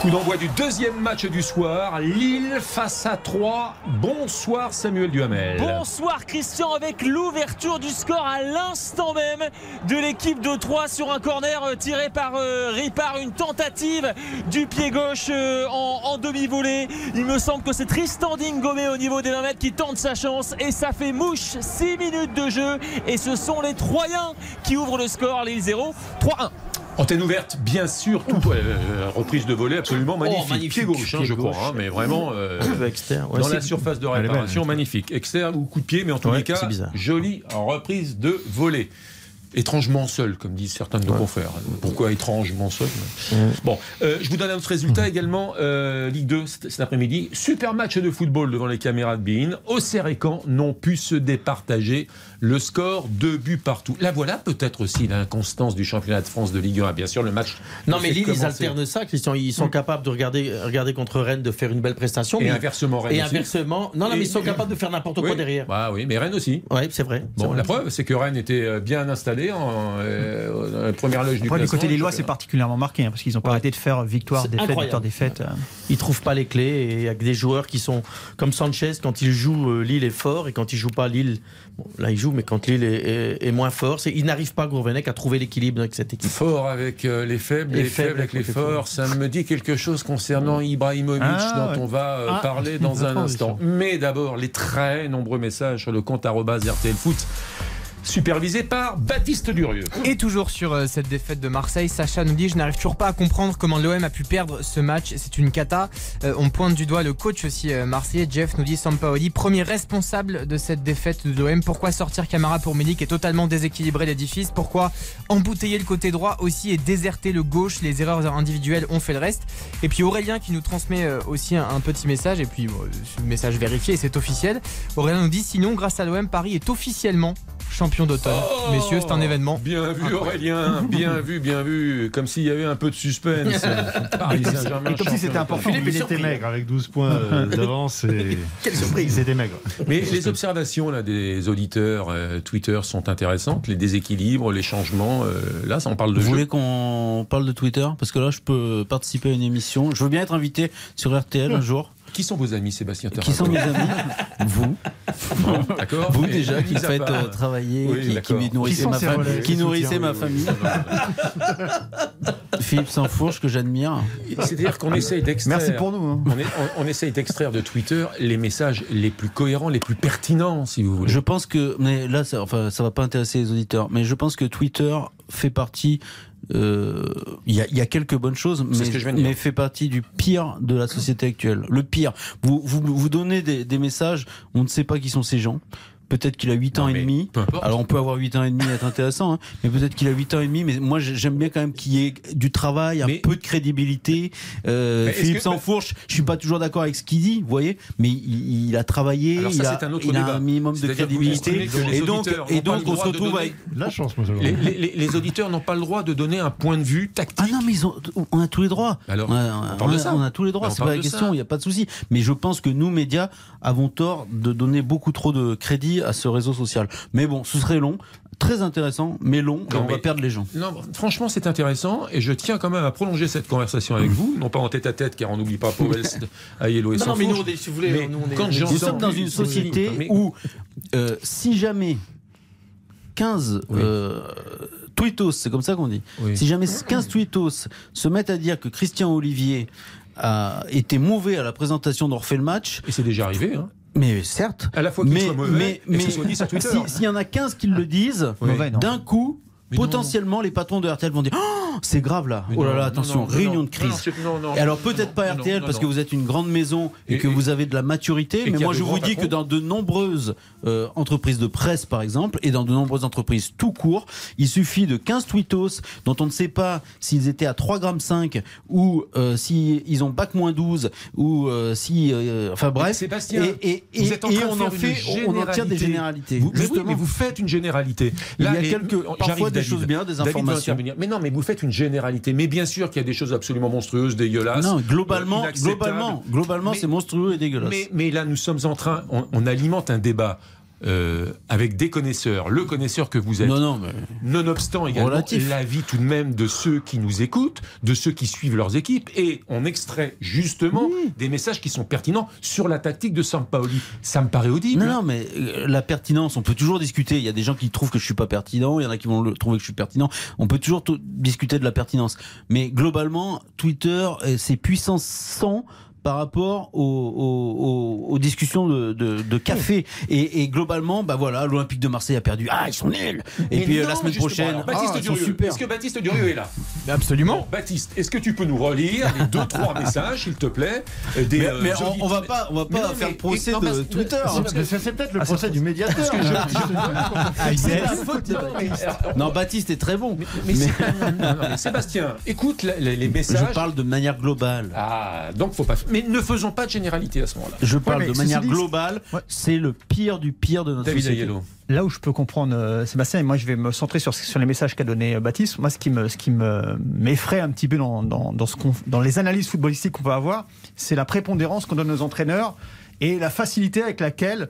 Coup d'envoi du deuxième match du soir, Lille face à 3. Bonsoir Samuel Duhamel. Bonsoir Christian avec l'ouverture du score à l'instant même de l'équipe de 3 sur un corner euh, tiré par euh, Ripard, une tentative du pied gauche euh, en, en demi-volée. Il me semble que c'est Tristan Dingomé au niveau des 20 mètres qui tente sa chance et ça fait mouche 6 minutes de jeu et ce sont les Troyens qui ouvrent le score, Lille 0, 3-1. Antenne ouverte, bien sûr, tout, euh, reprise de volée absolument magnifique. magnifique. Pied gauche, hein, Pied je crois, hein, mais vraiment euh, Externe, ouais, dans la surface de réparation, magnifique. Externe ou coup de pied, mais en tous Ouais, les cas, bizarre. jolie reprise de volée. Étrangement seul, comme disent certains de nos confrères. Pourquoi étrangement seul? Bon, euh, je vous donne un autre résultat également. euh, Ligue 2 cet, cet après-midi. Super match de football devant les caméras de Bein. Auxerre et Caen n'ont pu se départager le score, deux buts partout. Là voilà peut-être aussi l'inconstance du championnat de France de Ligue 1. Bien sûr, le match. Non, mais Lille, ils alternent ça, Christian. Ils sont capables de regarder, regarder contre Rennes, de faire une belle prestation. Et mais- inversement, Rennes Et aussi. inversement. Non, non, mais ils sont capables de faire n'importe quoi Oui. derrière. Bah oui, mais Rennes aussi. Ouais, c'est vrai. Bon, vrai. la preuve, c'est que Rennes était euh, bien installé en euh, première loge du Après, du classement côté des du lois, c'est particulièrement marqué hein, parce qu'ils n'ont pas arrêté de faire victoire, C'est défaite, incroyable. victoire, défaite. euh. Ils trouvent pas les clés et avec des joueurs qui sont comme Sanchez quand il joue euh, Lille est fort et quand il joue pas Lille bon, là il joue mais quand Lille est, est- est moins fort il n'arrive pas Gourvenec à trouver l'équilibre avec cette équipe. Fort avec euh, les faibles, Les les, faibles faibles avec les forts. Ça me dit quelque chose concernant Ibrahimovic Ah, dont ouais. on va euh, Ah, parler dans un instant. Mais d'abord, les très nombreux messages sur le compte RTL Foot, supervisé par Baptiste Durieux. Et toujours sur euh, cette défaite de Marseille, Sacha nous dit Je n'arrive toujours pas à comprendre comment l'OM a pu perdre ce match. C'est une cata. Euh, on pointe du doigt le coach aussi euh, marseillais. Jeff nous dit Sampaoli, premier responsable de cette défaite de l'OM. Pourquoi sortir Camara pour Milik et totalement déséquilibrer l'édifice Pourquoi embouteiller le côté droit aussi et déserter le gauche? Les erreurs individuelles ont fait le reste. Et puis Aurélien qui nous transmet aussi un, petit message. Et puis, bon, message vérifié c'est officiel. Aurélien nous dit Sinon, grâce à l'OM, Paris est officiellement champion d'automne. Messieurs, c'est un événement. Bien vu Aurélien, bien vu, bien vu. Comme s'il y avait un peu de suspense. Paris Et comme si c'était important. Il était maigre avec 12 points euh, d'avance. et- Quelle surprise C'était maigre. Mais les observations là, des auditeurs euh, Twitter sont intéressantes. Les déséquilibres, les changements. euh, là, ça, on parle de Vous jeu. voulez qu'on parle de Twitter? Parce que là, je peux participer à une émission. Je veux bien être invité sur RTL un jour. Qui sont vos amis, Sébastien Qui sont mes amis? Vous. Bon, D'accord. Vous déjà qui faites euh, travailler, Oui, qui- qui, nourrissez Qui ma, ces fam- relais, qui ces nourrissez soutiens, ma oui, famille. Philippe Sansfourche que j'admire. C'est-à-dire qu'on essaye d'extraire. Merci pour nous. hein. On, est- on- on essaye d'extraire de Twitter les messages les plus cohérents, les plus pertinents, si vous voulez. Je pense que, mais là, ça, enfin, ça va pas intéresser les auditeurs, mais je pense que Twitter fait partie euh, il y, a, y a quelques bonnes choses, mais, que mais fait partie du pire de la société actuelle. Le pire. Vous, vous, vous donnez des, des messages, on ne sait pas qui sont ces gens. Peut-être qu'il a 8 ans Non, et demi. peu importe. Alors on peut avoir 8 ans et demi et être intéressant, hein, mais peut-être qu'il a 8 ans et demi. Mais moi j'ai- j'aime bien quand même qu'il y ait du travail, un Mais- peu de crédibilité. Euh, Philippe que- Sansfourche, je suis pas toujours d'accord avec ce qu'il dit, vous voyez, mais il, il a travaillé, Alors ça, il, a, c'est un autre il a un minimum de crédibilité. Et donc, auditeurs et n'ont pas donc le on se droit de retrouve donner- avec La chance, moi, Les, les- les- les auditeurs n'ont pas le droit de donner un point de vue tactique. Ah non, mais ils ont, on a tous les droits. Alors, on, a, on parle de a- ça. on a tous les droits, on c'est pas la question, il n'y a pas de souci. Mais je pense que nous, médias, avons tort de donner beaucoup trop de crédit à ce réseau social. Mais bon, ce serait long, très intéressant, mais long, et Non, on va perdre les gens. Non, franchement, c'est intéressant et je tiens quand même à prolonger cette conversation avec vous, non pas en tête à tête, car on n'oublie pas Powell, Ayello et Non, non, mais nous, Sansfourche. on est- si vous voulez, Mais nous, on est- quand on est- j'entends- Nous sommes dans une société Mais- où, euh, si jamais 15 Oui. euh, tweetos, c'est comme ça qu'on dit, Oui. si jamais 15 tweetos se mettent à dire que Christian Olivier a été mauvais à la présentation d'Orphée le match, Et c'est déjà arrivé, hein. Mais certes, À la fois qu'il mais, soit mauvais mais, mais si- s'il y en a 15 qui le disent, d'un coup, Mais non, potentiellement, les patrons de RTL vont dire Oh, c'est grave là. Mais oh là là, attention, non, non, réunion non, de crise. et alors peut-être pas RTL parce que vous êtes une grande maison et, Et- que et- vous avez de la maturité, mais moi je vous dis que dans de nombreuses euh, entreprises de presse par exemple et dans de nombreuses entreprises tout court, il suffit de 15 tweetos dont on ne sait pas s'ils étaient à 3 grammes 5 ou euh, si ils ont bac moins 12 ou euh, si euh, enfin bref Sébastien, et, vous êtes en train on en fait on en tire des généralité. généralités. Vous, mais oui, Justement. mais vous faites une généralité. Il y a quelques- parfois des David. choses bien, des informations. Mais non, mais vous faites une généralité. Mais bien sûr qu'il y a des choses absolument monstrueuses, dégueulasses. Non, globalement, globalement, globalement, c'est monstrueux et dégueulasse. Mais, mais là, nous sommes en train, on, on alimente un débat euh, avec des connaisseurs, le connaisseur que vous êtes. non, non, mais Nonobstant également l'avis tout de même de ceux qui nous écoutent, de ceux qui suivent leurs équipes, et on extrait justement des messages qui sont pertinents sur la tactique de Sampaoli. Ça me paraît audible. Non, non, mais euh, la pertinence, on peut toujours discuter. Il y a des gens qui trouvent que je suis pas pertinent, il y en a qui vont le- trouver que je suis pertinent. On peut toujours discuter de la pertinence. Mais globalement, Twitter, euh, c'est puissance 100 par rapport aux, aux- aux- aux discussions de, de- de café. Et, et globalement, bah voilà, l'Olympique de Marseille a perdu. Ah, ils sont nuls. Et Mais puis non, la semaine prochaine, Alors, Baptiste ah, Durieux. Est-ce que Baptiste Durieux est là? Absolument. Bon, Baptiste, est-ce que tu peux nous relire les deux, trois messages, s'il te plaît euh, des, Mais, euh, mais on, on va pas, on va Mais pas non, faire mais- le procès non, de Twitter. parce que- C'est c'est peut-être le procès du médiateur. parce que je- Ah, il C'est est- la faute de Baptiste. Non, Baptiste est très bon. Mais, Sébastien, écoute les messages. Je parle de manière globale. Ah, donc faut pas. Mais ne faisons pas de généralité à ce moment-là. Je parle de manière dit- globale. Ouais. C'est le pire du pire de notre David société. Aiello. Là où je peux comprendre euh, Sébastien, et moi je vais me centrer sur, sur les messages qu'a donné euh, Baptiste, moi ce qui me, ce qui me m'effraie un petit peu dans, dans, dans ce qu'on- dans les analyses footballistiques qu'on peut avoir, c'est la prépondérance qu'on donne aux entraîneurs et la facilité avec laquelle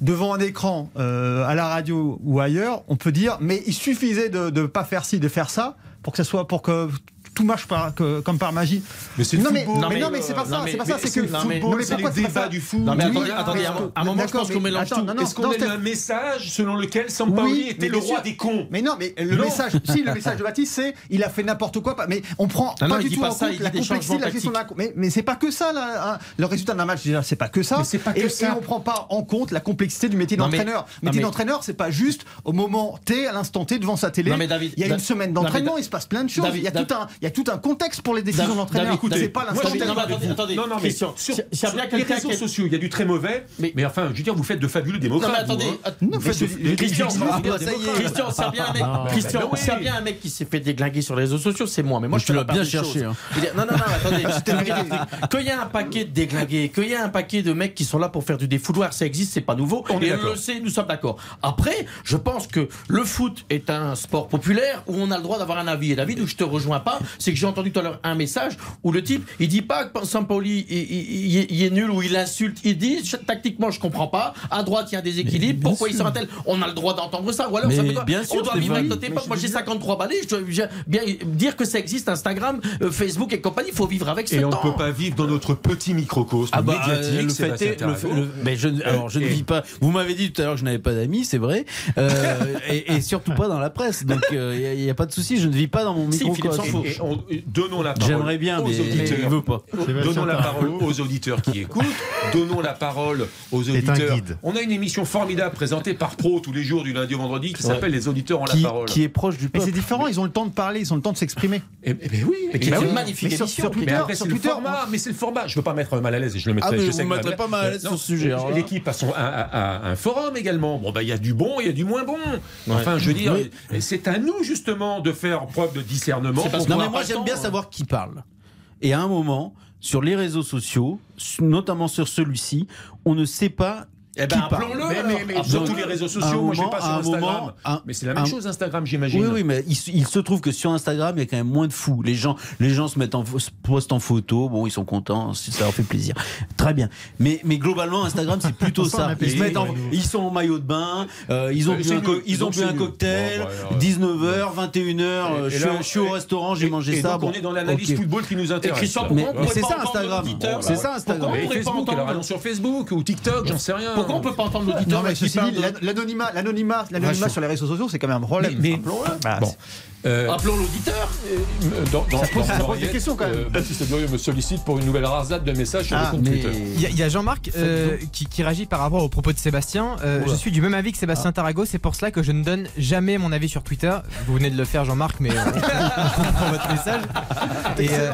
devant un écran, euh, à la radio ou ailleurs, on peut dire mais il suffisait de ne pas faire ci, de faire ça pour que ça soit pour que tout marche par, que- comme par magie. Mais c'est le non, mais, non, mais, mais- non, mais c'est pas ça, c'est pas ça, c'est que le football, mais c'est les débats du foot. Non, mais attendez, à un- moment, je pense qu'on mélange tout. Est-ce qu'on a un message selon lequel Sampaoli était le roi des cons Mais non, mais le message, si le message de Baptiste, c'est il a fait n'importe quoi. Mais on prend pas du tout en compte la complexité de la gestion de la. Mais, mais c'est pas que ça, là, hein. le résultat d'un match. Déjà, c'est pas que ça. Mais c'est pas que et, ça. et on prend pas en compte la complexité du métier d'entraîneur. non, métier d'entraîneur, c'est pas juste au moment T, à l'instant T, devant sa télé. Non, mais David- il y a une semaine d'entraînement, il se passe plein de choses. David- il y a tout un, il y a tout un contexte pour les décisions. David, écoutez, C'est pas Moi, l'instant je T. non, attendez, attendez, non, non, mais Christian, sur, sur bien les réseaux sociaux, il y a du très mauvais. Mais, Mais- enfin, je veux dire, vous faites de fabuleux démocrates. attendez, hein. Non, Mais c'est- du- Christian. Christian, c'est bien un mec. Qui s'est fait déglinguer sur les réseaux sociaux, c'est moi. Mais moi, je parle bien cherché, hein. Non, non, non, attendez. Qu'il y a un paquet de déglingués, qu'il y a un paquet de mecs qui sont là pour faire du défouloir, ça existe, c'est pas nouveau. On et on le sait, nous sommes d'accord. Après, je pense que le foot est un sport populaire où on a le droit d'avoir un avis. Et David, où je te rejoins pas, c'est que j'ai entendu tout à l'heure un message où le type, il dit pas que Sampaoli il, il- il est- il est nul ou il insulte. Il dit tactiquement, je comprends pas. À droite, il y a un déséquilibre. Pourquoi il sûr. sera tel On a le droit d'entendre ça. Ou alors, Mais ça fait quoi? bien sûr, on doit vivre avec notre époque. Moi, j'ai 53 balais. Je dois bien dire que ça existe, Instagram, euh, Facebook et compagnie. Il faut vivre avec ce Et on ne peut pas vivre dans notre petit microcosme Ah bah, médiatique. euh, le fait est, le, Tarago. le- mais je, ne- alors je ne vis pas. Vous m'avez dit tout à l'heure que je n'avais pas d'amis, c'est vrai, euh, et, et surtout pas dans la presse. Donc il n'y a, y a pas de souci, je ne vis pas dans mon microcosme. On- donnons la parole J'aimerais bien, aux mais auditeurs. il veut pas. Donnons la parole aux auditeurs qui écoutent. Donnons la parole aux auditeurs. guide. On a une émission formidable présentée par Pro tous les jours du lundi au vendredi qui s'appelle Les auditeurs ont la parole. qui est proche du Mais peuple. c'est différent, ils ont le temps de parler, ils ont le temps de s'exprimer. Eh, eh ben oui. Mais qui est ben une oui. magnifique Mais sur- émission. sur Mais Twitter, après, sur c'est le Twitter, format, mais c'est le format. Je veux pas mettre mal à l'aise et je le mettrai. Ah, mais je vous sais que mettrez ma- pas mal à l'aise sur ce sujet. L'équipe a, son, a, a- a un forum également. Bon, bah, il y a du bon, il y a du moins bon. Enfin, je veux dire, c'est à nous justement de faire preuve de discernement. Non, mais moi, j'aime bien attendre. savoir qui parle. Et à un moment, sur les réseaux sociaux, notamment sur celui-ci, on ne sait pas. Eh qui ben, appelons-le. Mais- alors. mais- mais- sur donc, tous les réseaux sociaux, moi je moment- pas sur Instagram. moment, un- mais c'est la même un- chose Instagram, j'imagine. Oui, oui, mais il, se- il se trouve que sur Instagram, il y a quand même moins de fous. Les gens, les gens se mettent en, se postent en photo. Bon, ils sont contents, ça leur fait plaisir. Très bien. Mais, mais globalement, Instagram, c'est plutôt ça. Ils, se mettent en- ils sont en maillot de bain, euh, ils ont bu un, co- mieux. ils ont Donc, bu c'est un mieux. cocktail. Bon, bah, ouais. 19h, 21h, Et- euh, je, je suis au restaurant, j'ai mangé et ça. donc bon, on est dans l'analyse football qui nous intéresse. C'est ça Instagram. C'est ça Instagram. Pourquoi on pourrait pas entendre- allons sur Facebook ou TikTok, j'en sais rien. Pourquoi on peut pas entendre Non, l'auditeur l'anonymat, l'anonymat, l'anonymat Vachement. sur les réseaux sociaux, c'est quand même un problème. Mais- mais- Enfin, bah, Bon. Euh, Appelons l'auditeur. dans, dans, Ça pose- dans ça pose l'oreillette, des questions, quand même. euh, Baptiste Durieux me sollicite pour une nouvelle rasade de messages sur Ah, le compte mais- Twitter. Il y a, il y a Jean-Marc euh, qui, qui réagit par rapport aux propos de Sébastien. Euh, je suis du même avis que Sébastien Tarago, c'est pour cela que je ne donne jamais mon avis sur Twitter. Vous venez de le faire Jean-Marc, mais euh, on comprend votre message. Et, euh,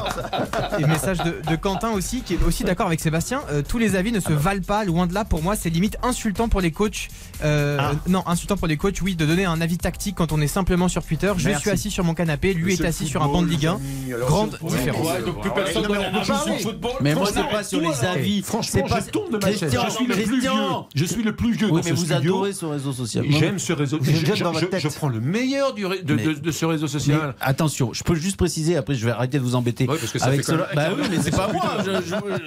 et message de, de Quentin aussi, qui est aussi d'accord avec Sébastien. Euh, tous les avis ne se valent pas, loin de là. Pour moi, c'est limite insultant pour les coachs. Euh, Ah. Non, insultant pour les coachs, oui, de donner un avis tactique quand on est simplement sur Twitter. Je Merci. suis assis sur mon canapé, lui est assis sur un banc de Ligue 1. Grande différence. Ouais, donc plus personne non, mais parler. le football. Mais moi, Franchement, c'est pas sur les avis. Franchement, C'est pas- je tombe de ma chaise. Je suis le plus vieux. Je suis le plus vieux Oui, dans mais ce vous studio. adorez ce réseau social. J'aime ce réseau. Je, je- prends le meilleur du de, Mais- de- de ce réseau social. attention, je peux juste préciser, après je vais arrêter de vous embêter. Ouais, parce que ça avec fait un Bah oui, mais c'est est pas moi.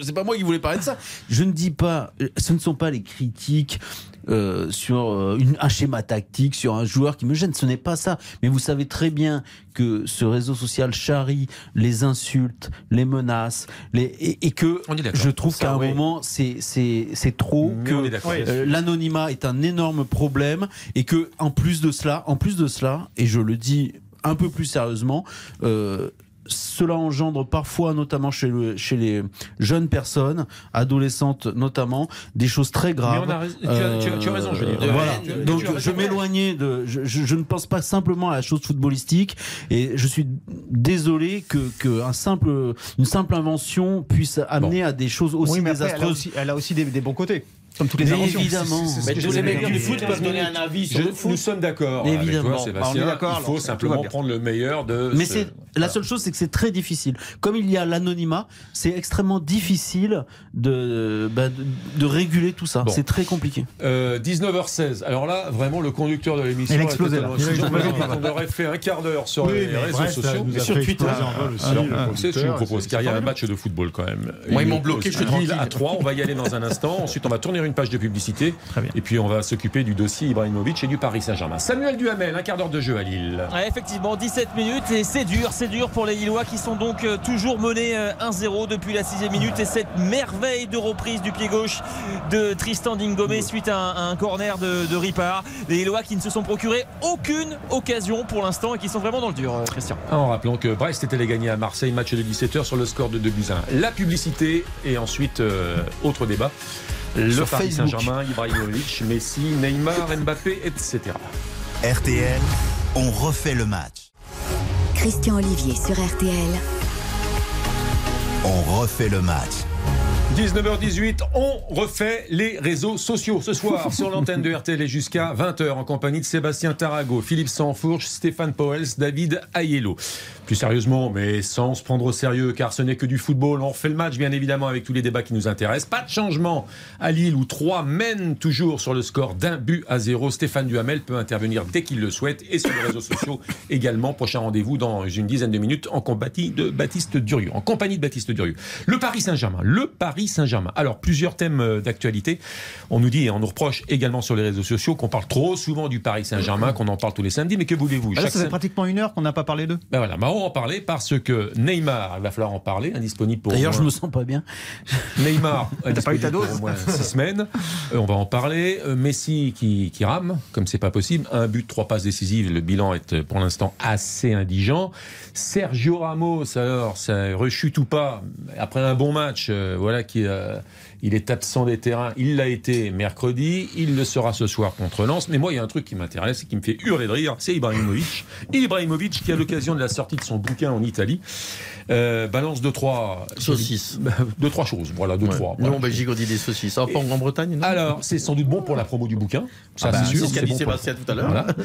C'est pas moi qui voulais parler de ça. Je ne dis pas, euh, ce ne sont pas les critiques euh, sur euh, une, un schéma tactique, sur un joueur qui me gêne. Ce n'est pas ça. Mais vous savez très bien que ce réseau social charrie les insultes, les menaces, les et, et que je trouve qu'à un oui. moment c'est c'est c'est trop Mais que euh, l'anonymat est un énorme problème et que en plus de cela, en plus de cela, et je le dis un peu plus sérieusement, euh, cela engendre parfois, notamment chez, le- chez les jeunes personnes, adolescentes notamment, des choses très graves. Mais on a rais- tu as- tu as- tu as raison, je. Euh, voilà. Tu Donc je m'éloignais de. Je, ne pense pas simplement à la chose footballistique et je suis désolé que, que un simple, une simple invention puisse amener à des choses aussi oui, mais après, elle a désastreuses. aussi, elle a aussi des, des bons côtés. Comme toutes les Mais inventions. évidemment. C'est- c'est- Mais c'est- tous les c'est- meilleurs du foot peuvent donner un avis sur Je- le foot. Nous sommes d'accord avec Évidemment. toi, Bah, Sébastien. est Il faut simplement prendre le meilleur de. Mais ce- c'est la seule chose, c'est que c'est très difficile. Comme il y a l'anonymat, c'est extrêmement difficile de, bah, de, de réguler tout ça. Bon. C'est très compliqué. Euh, 19h16. Alors là, vraiment, le conducteur de l'émission. Il a est explosé, là. On aurait fait un quart d'heure sur Oui, les réseaux sociaux. sur fait Twitter. sais, je vous propose car il y a un match de football quand même. Moi, ils m'ont bloqué, je suis Lille tranquille. à 3. On va y aller dans un instant. Ensuite, on va tourner une page de publicité. Très bien. Et puis, on va s'occuper du dossier Ibrahimovic et du Paris Saint-Germain. Samuel Duhamel, un quart d'heure de jeu à Lille. Ouais, effectivement, 17 minutes et c'est dur, c'est dur pour les Lillois qui sont donc euh, toujours menés euh, 1-0 depuis la sixième minute et cette merveille de reprise du pied gauche de Tristan Dingomé suite à un, à un corner de, de Ripard. Les Lillois qui ne se sont procurés aucune occasion pour l'instant et qui sont vraiment dans le dur, euh, Christian. En rappelant que Brest était allé gagner à Marseille, match de 17h sur le score de 2 buts à 1. La publicité et ensuite, euh, autre débat. Le Sur Paris. Saint-Germain, Ibrahimovic, Messi, Neymar, Mbappé, etc. RTL, on refait le match. Christian Olivier sur RTL. On refait le match. 19h18, on refait les réseaux sociaux ce soir sur l'antenne de RTL et jusqu'à 20h en compagnie de Sébastien Tarago, Philippe Sansfourche, Stéphane Powels, David Ayello. Plus sérieusement, mais sans se prendre au sérieux car ce n'est que du football, on refait le match bien évidemment avec tous les débats qui nous intéressent. Pas de changement à Lille où 3 mènent toujours sur le score d'un but à zéro. Stéphane Duhamel peut intervenir dès qu'il le souhaite et sur les réseaux sociaux également. Prochain rendez-vous dans une dizaine de minutes en compagnie de Baptiste Durieux. En compagnie de Baptiste Durieux. Le Paris Saint-Germain, le Paris Saint-Germain. Alors, plusieurs thèmes euh, d'actualité. On nous dit et on nous reproche également sur les réseaux sociaux qu'on parle trop souvent du Paris Saint-Germain, qu'on en parle tous les samedis, mais que voulez-vous? Ah ça fait pratiquement une heure qu'on n'a pas parlé d'eux. ben voilà, bah on va en parler parce que Neymar, il va falloir en parler, indisponible pour. D'ailleurs, je moins- me sens pas bien. Neymar, pas eu ta pour dose au moins six semaines. Euh, on va en parler. Euh, Messi qui, qui rame, comme c'est pas possible. Un but, trois passes décisives. Le bilan est pour l'instant assez indigent. Sergio Ramos, alors, ça rechute ou pas? Après un bon match, euh, voilà euh, il est absent des terrains. Il l'a été mercredi. Il le sera ce soir contre Lens. Mais moi, il y a un truc qui m'intéresse et qui me fait hurler de rire. C'est Ibrahimovic. Ibrahimovic qui, à l'occasion de la sortie de son bouquin en Italie, euh, balance deux trois Saucisses. deux trois choses. Voilà, deux trois. Nous, Voilà. en Belgique, on dit des saucisses. Pas en Grande-Bretagne, non? Alors, c'est sans doute bon pour la promo du bouquin. Ça, Ah bah, c'est sûr. c'est ce qu'a dit Sébastien tout à l'heure. Voilà.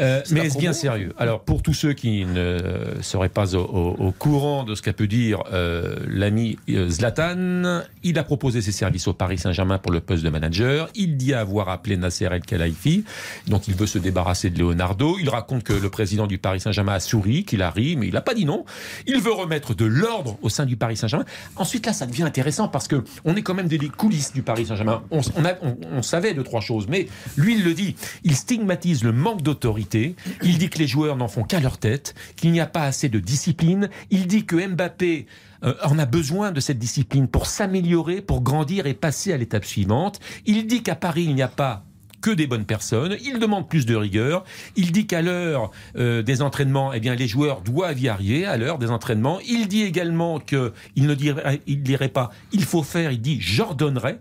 Euh, mais promo. bien sérieux? Alors, pour tous ceux qui ne seraient pas au, au- au courant de ce qu'a pu dire euh, l'ami Zlatan, il a proposé ses services au Paris Saint-Germain pour le poste de manager. Il dit avoir appelé Nasser El Khelaifi, donc il veut se débarrasser de Leonardo. Il raconte que le président du Paris Saint-Germain a souri, qu'il a ri, mais il n'a pas dit non. Il veut remettre de l'ordre au sein du Paris Saint-Germain. Ensuite, là, ça devient intéressant parce que on est quand même des coulisses du Paris Saint-Germain. On, on on- on savait deux trois choses, mais lui, il le dit. Il stigmatise le manque d'autorité. Il dit que les joueurs n'en font qu'à leur tête, qu'il n'y a pas assez de discipline. Il dit que Mbappé euh, en a besoin de cette discipline pour s'améliorer, pour grandir et passer à l'étape suivante. Il dit qu'à Paris, il n'y a pas que des bonnes personnes. Il demande plus de rigueur. Il dit qu'à l'heure euh, des entraînements, eh bien, les joueurs doivent y arriver à l'heure des entraînements. Il dit également que il ne dirait, pas il faut faire. Il dit j'ordonnerai.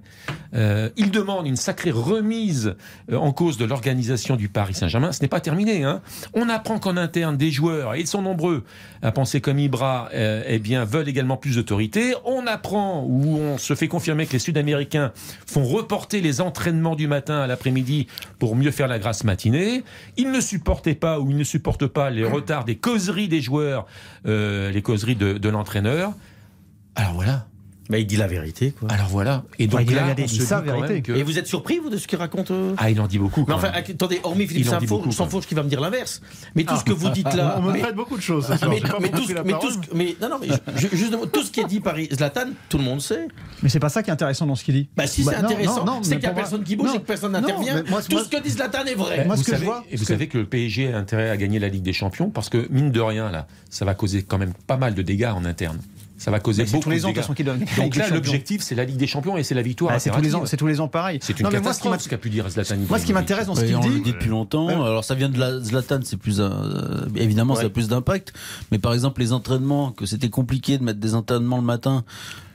Euh, il demande une sacrée remise euh, en cause de l'organisation du Paris Saint-Germain. Ce n'est pas terminé. Hein. On apprend qu'en interne, des joueurs, et ils sont nombreux à penser comme Ibra, eh bien, veulent également plus d'autorité. On apprend ou on se fait confirmer que les Sud-Américains font reporter les entraînements du matin à l'après-midi pour mieux faire la grasse matinée. Ils ne supportaient pas ou ils ne supportent pas les retards des causeries des joueurs, euh, les causeries de l'entraîneur. Alors voilà. Bah, il dit la vérité, quoi. Alors voilà. Et donc il dit la là, on il dit sa vérité. que- Et vous êtes surpris, vous, de ce qu'il raconte euh Ah, il en dit beaucoup. Mais enfin, même. attendez, hormis Philippe Il Saint-Fauche qui va me dire l'inverse. Mais tout ce que vous dites là. On me prête beaucoup de choses. mais, mais tout, mais ce- mais- non, non, mais je- je- juste, tout ce qui est dit par Zlatan, tout le monde sait. Mais c'est pas ça qui est intéressant dans ce qu'il dit. Bah si, Bah, c'est non, intéressant. c'est qu'il n'y a personne qui bouge et que personne n'intervient. Tout ce que dit Zlatan est vrai. Moi, ce vous que je savez, vois, et vous savez que le PSG a intérêt à gagner la Ligue des Champions parce que mine de rien là, ça va causer quand même pas mal de dégâts en interne. Ça va causer Mais c'est beaucoup tous les de ans, de façon, la Donc là, Champions. l'objectif c'est la Ligue des Champions et c'est la victoire. Bah, c'est tous les ans, impérative. c'est tous les ans pareil. C'est une Non, mais moi, ce catastrophe qu'a pu dire Zlatan. Moi, ce qui m'intéresse dans ce Ouais, qu'il on le dit, dit depuis longtemps. Ouais. Alors ça vient de la Zlatan, c'est plus euh, évidemment ça a plus d'impact. Mais par exemple les entraînements, que c'était compliqué de mettre des entraînements le matin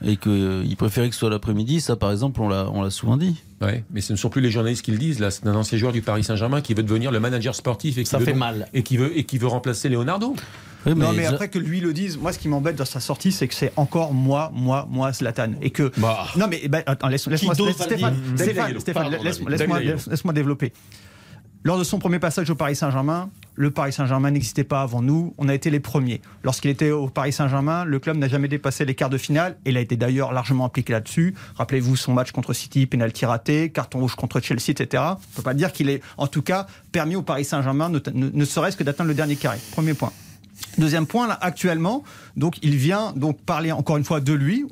et qu'il préférait que ce soit l'après-midi, ça par exemple on l'a on l'a souvent dit. Ouais, mais ce ne sont plus les journalistes qui le disent. Là, c'est un ancien joueur du Paris Saint-Germain qui veut devenir le manager sportif et qui Ça veut fait donc- mal. et qui veut et qui veut remplacer Leonardo. Oui, Non, mais après que lui le dise, moi, ce qui m'embête dans sa sortie, c'est que c'est encore moi, moi, moi, Zlatan. Et que. Bah. Non, mais bah, attends, laisse, laisse-moi laisse- Stéphane, Stéphane. Stéphane, laisse- laisse- développer. Lors de son premier passage au Paris Saint-Germain, le Paris Saint-Germain n'existait pas avant nous, on a été les premiers. Lorsqu'il était au Paris Saint-Germain, le club n'a jamais dépassé les quarts de finale, et il a été d'ailleurs largement impliqué là-dessus. Rappelez-vous son match contre City, pénalty raté, carton rouge contre Chelsea, etc. On ne peut pas dire qu'il est, en tout cas, permis au Paris Saint-Germain, ne, ne- ne serait-ce que d'atteindre le dernier carré. Premier point. Deuxième point, là, actuellement, donc il vient donc parler encore une fois de lui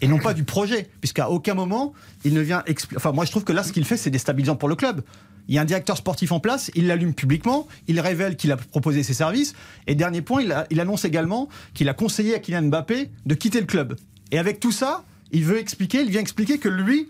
et non pas du projet, puisqu'à aucun moment il ne vient expliquer. Enfin, moi je trouve que là, ce qu'il fait, c'est déstabilisant pour le club. Il y a un directeur sportif en place, il l'allume publiquement, il révèle qu'il a proposé ses services. Et dernier point, il, il annonce également qu'il a conseillé à Kylian Mbappé de quitter le club. Et avec tout ça, il veut expliquer, il vient expliquer que lui,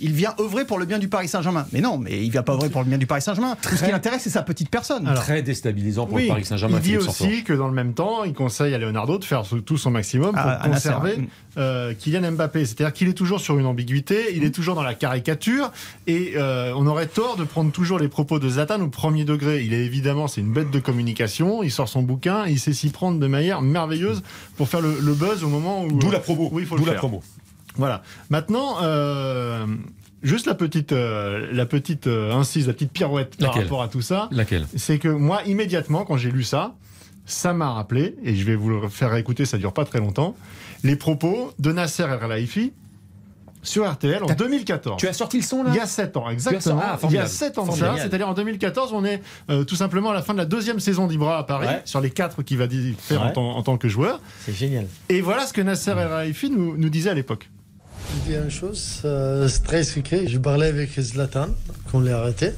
il vient œuvrer pour le bien du Paris Saint-Germain. Mais non, mais il vient pas œuvrer pour le bien du Paris Saint-Germain. Tout ce qui l'intéresse, c'est sa petite personne. Alors, Très déstabilisant pour Oui, le Paris Saint-Germain. il dit Philippe aussi que dans le même temps, il conseille à Leonardo de faire tout son maximum pour Ah, à Nasser. conserver euh, Kylian Mbappé. C'est-à-dire qu'il est toujours sur une ambiguïté, il est toujours dans la caricature, et euh, on aurait tort de prendre toujours les propos de Zlatan au premier degré. Il est évidemment, c'est une bête de communication, il sort son bouquin, il sait s'y prendre de manière merveilleuse pour faire le, le buzz au moment où... D'où la promo. où il faut D'où la faire. promo. Voilà. Maintenant, euh, juste la petite, euh, la petite euh, incise, la petite pirouette par Laquelle rapport à tout ça Laquelle c'est que moi, immédiatement, quand j'ai lu ça, ça m'a rappelé, et je vais vous le faire écouter, ça dure pas très longtemps, les propos de Nasser El Khelaifi sur RTL en 2014. Tu as sorti le son là? Il y a 7 ans, exactement. Ah, il y a formidable. 7 ans de ça, c'est-à-dire en 2014, on est euh, tout simplement à la fin de la deuxième saison d'Ibra à Paris, Ouais. sur les quatre qu'il va faire en, Ouais. tant, en tant que joueur. C'est génial. Et voilà ce que Nasser El Khelaifi nous, nous disait à l'époque. Je dis une chose, euh, c'est très secret. Je parlais avec Zlatan, qu'on l'a arrêté.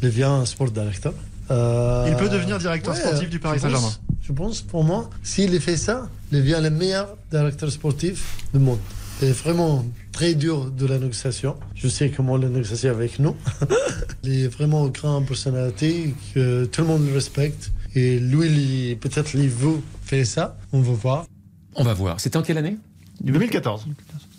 Il devient sport directeur. Euh, Il peut devenir directeur ouais, sportif du Paris Saint-Germain. Je pense, pour moi, s'il fait ça, il devient le meilleur directeur sportif du monde. C'est vraiment très dur de la négociation. Je sais comment la négocier avec nous. il est vraiment une grande personnalité que tout le monde le respecte. Et lui, peut-être, il veut faire ça. On va voir. On va voir. C'était en quelle année? 2014.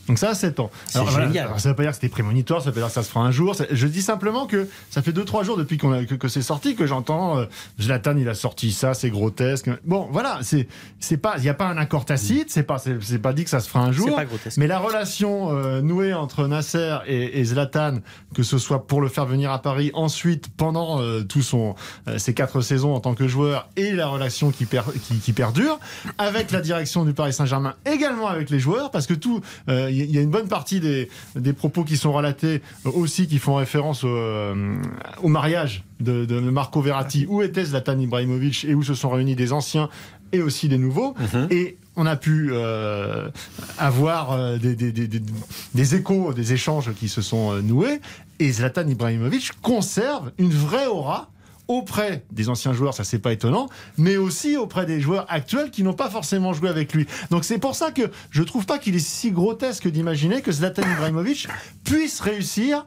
Donc ça a 7 ans. C'est Alors, voilà, génial. alors, ça veut pas dire que c'était prémonitoire, ça veut pas dire que ça se fera un jour. Je dis simplement que ça fait 2-3 jours depuis qu'on a- que, que c'est sorti que j'entends euh, Zlatan il a sorti ça, c'est grotesque. Bon voilà, c'est c'est pas il y a pas un accord tacite, c'est pas c'est pas dit que ça se fera un jour. Pas grotesque. Mais la relation euh, nouée entre Nasser et, et Zlatan, que ce soit pour le faire venir à Paris, ensuite pendant euh, tout son euh, ses quatre saisons en tant que joueur et la relation qui, per- qui, qui perdure, avec la direction du Paris Saint-Germain, également avec les joueurs, parce que tout, euh, il y a une bonne partie des, des propos qui sont relatés euh, aussi qui font référence au, euh, au mariage de, de Marco Verratti, où était Zlatan Ibrahimovic et où se sont réunis des anciens et aussi des nouveaux. Et on a pu euh, avoir des, des, des, échos, des échanges qui se sont noués. Et Zlatan Ibrahimovic conserve une vraie aura auprès des anciens joueurs, ça c'est pas étonnant, mais aussi auprès des joueurs actuels qui n'ont pas forcément joué avec lui. Donc c'est pour ça que je trouve pas qu'il est si grotesque d'imaginer que Zlatan Ibrahimovic puisse réussir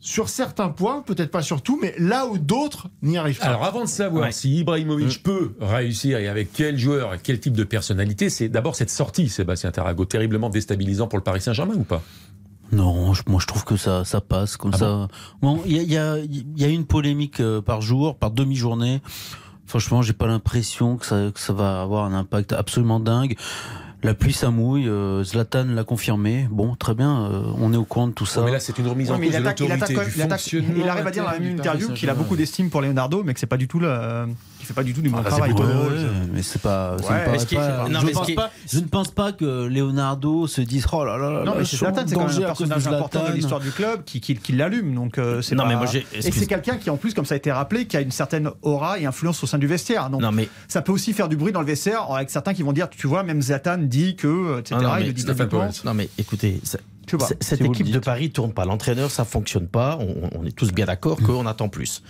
sur certains points, peut-être pas sur tout, mais là où d'autres n'y arrivent pas. Alors avant de savoir Ouais. si Ibrahimovic peut réussir et avec quel joueur et quel type de personnalité, c'est d'abord cette sortie, Sébastien Tarago, terriblement déstabilisant pour le Paris Saint-Germain ou pas? Non, je- moi je trouve que ça, ça passe comme Ah ça. Bon, il y a, il y, a, il y a une polémique euh, par jour, par demi-journée. Franchement, j'ai pas l'impression que ça, que ça va avoir un impact absolument dingue. La pluie, ça mouille. euh, Zlatan l'a confirmé. Bon, très bien, euh, on est au courant de tout ça. Ouais, Mais là, c'est une remise en Ouais, cause il de il l'autorité, attaque- du il arrive à dire dans la même interview qu'il a beaucoup d'estime pour Leonardo, mais que c'est pas du tout le, qu'il fait pas du tout du bon Ah, c'est travail. plutôt Ouais, mais c'est pas. qui je, qui ne pense pas que Leonardo se dise oh là là là. Non, mais je c'est Zlatan, c'est quand même un personnage important de l'histoire du club qui, qui, qui l'allume. Donc, euh, c'est Non, pas- mais moi, j'ai- Et c'est quelqu'un qui, en plus, comme ça a été rappelé, qui a une certaine aura et influence au sein du vestiaire. Donc, Non mais ça peut aussi faire du bruit dans le vestiaire avec certains qui vont dire, tu vois, même Zlatan dit que, etc. Ah non, il mais le dit Stéphane publiquement. Powell. non mais écoutez, ça- pas. cette si équipe de. Paris tourne pas. L'entraîneur, ça fonctionne pas. On, on est tous bien d'accord qu'on attend plus.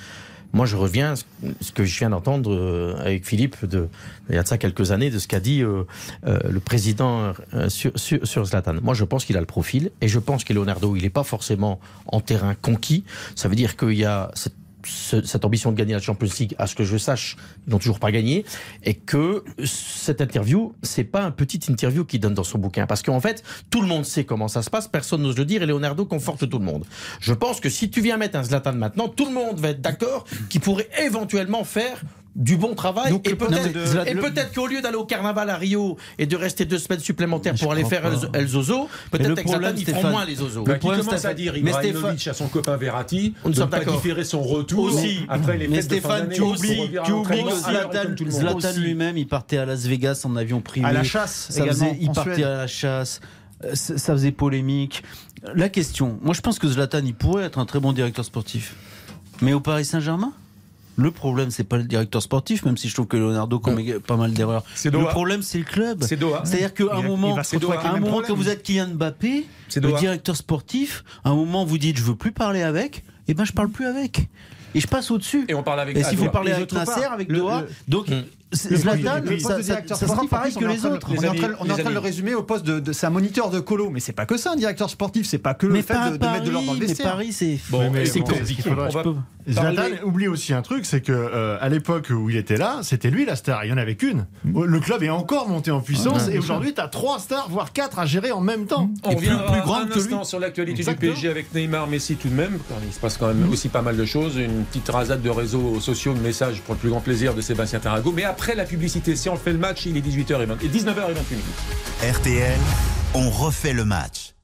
Moi, je reviens à ce- que je viens d'entendre euh, avec Philippe de, il y a de ça quelques années, de ce qu'a dit euh, euh, le président euh, sur, sur, sur Zlatan. Moi, je pense qu'il a le profil et je pense que Leonardo, il n'est pas forcément en terrain conquis. Ça veut dire qu'il y a cette, ce- cette ambition de gagner la Champions League, à ce que je sache, ils n'ont toujours pas gagné, et que cette interview, c'est pas un petit interview qu'il donne dans son bouquin, parce qu'en fait, tout le monde sait comment ça se passe, personne n'ose le dire, et Leonardo conforte tout le monde. Je pense que si tu viens mettre un Zlatan maintenant, tout le monde va être d'accord qu'il pourrait éventuellement faire du bon travail Donc, et peut-être de- le- qu'au lieu d'aller au carnaval à Rio et de rester deux semaines supplémentaires Je pour aller faire pas. El, Zozo, peut-être avec Zlatan ils feront Stéphane- moins les Zozos. Bah, Le problème, commence à dire mais Ibrahimovic à son copain Verratti de sommes ne pas d'accord. différer son retour Aussi. après les Mais de Stéphane, tu oublies, tu oublies que Zlatan, lui-même, il partait à Las Vegas en avion privé. À la chasse, Ça également, faisait, il partait à la chasse. Euh, Ça ça faisait polémique. La question, moi je pense que Zlatan, il pourrait être un très bon directeur sportif. Mais au Paris Saint-Germain? Le problème, c'est pas le directeur sportif, même si je trouve que Leonardo commet pas mal d'erreurs. Le problème, c'est le club. C'est Doha. C'est-à-dire qu'à un moment, à un moment quand vous êtes Kylian Mbappé, le directeur sportif, à un moment vous dites je veux plus parler avec, et ben je parle plus avec. Et je passe au-dessus. Et on parle avec Et s'il faut parler avec Nasser, avec Doha, donc Hmm. Zlatan, ça, poste de ça- sera pareil que les autres. On est en train, amis, on est en train les de le résumer au poste de, de c'est un moniteur de colo, mais c'est pas que ça un directeur sportif, c'est pas que le Mais fait de, de mettre de l'ordre dans le vestiaire. Paris, c'est. Bon, mais c'est bon, compliqué. Zlatan parler- oublie aussi un truc, c'est que euh, à l'époque où il était là, c'était lui la star. Il y en avait qu'une. Le club est encore monté en puissance et aujourd'hui, tu as trois stars, voire quatre à gérer en même temps. On Et plus- reviendra plus grande un que lui. sur l'actualité du. PSG avec Neymar, Messi tout de même. Il se passe quand même aussi pas mal de choses. Une petite rasade de réseaux sociaux, de messages pour le plus grand plaisir de Sébastien Tarago. Mais après la publicité, si on fait le match, il est 18h20 et 19h28 minutes. RTL, on refait le match.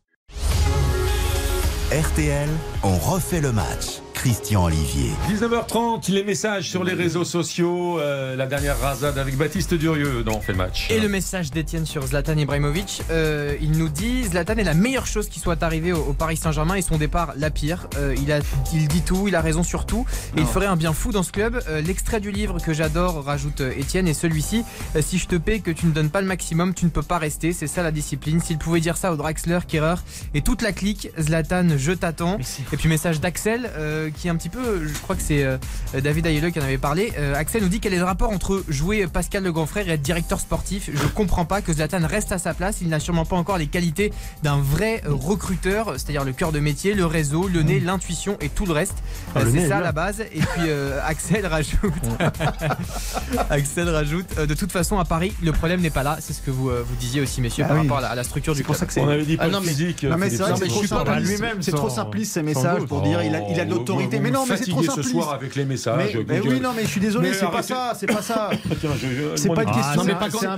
RTL, on refait le match. Christian Olivier. 19h30, les messages sur les réseaux sociaux. euh, la dernière rasade avec Baptiste Durieux dans On fait le match. Et le message d'Étienne sur Zlatan Ibrahimovic, euh, il nous dit Zlatan est la meilleure chose qui soit arrivée au, au Paris Saint-Germain et son départ la pire. Euh, il, a, il dit tout, il a raison sur tout et il ferait un bien fou dans ce club. Euh, L'extrait du livre que j'adore, rajoute Étienne, et celui-ci euh, si je te paie que tu ne donnes pas le maximum, tu ne peux pas rester. C'est ça la discipline. S'il pouvait dire ça au Draxler, Kerrer et toute la clique, Zlatan, je t'attends. Et puis message d'Axel euh, qui est un petit peu, je crois que c'est euh, David Ayeleux qui en avait parlé. Euh, Axel nous dit quel est le rapport entre jouer Pascal le grand frère et être directeur sportif. Je comprends pas que Zlatan reste à sa place. Il n'a sûrement pas encore les qualités d'un vrai recruteur, c'est-à-dire le cœur de métier, le réseau, le nez, l'intuition et tout le reste. Ah, Euh, c'est est ça la base. Et puis euh, Axel rajoute, Axel rajoute, euh, de toute façon à Paris, le problème n'est pas là. C'est ce que vous, euh, vous disiez aussi, messieurs, Ah par oui. rapport à la, à la structure du C'est pour ça que c'est. On avait dit pas Ah non, mais- physique. Non mais c'est trop suis pas simpliste. lui-même, C'est sans- trop simpliste ces messages pour dire il a, de Oh, vous Mais non, mais c'est trop fatiguez ce simpliste. soir avec les messages. Mais, mais oui, non, mais je suis désolé, c'est pas ça, c'est pas ça. Je- C'est pas une question.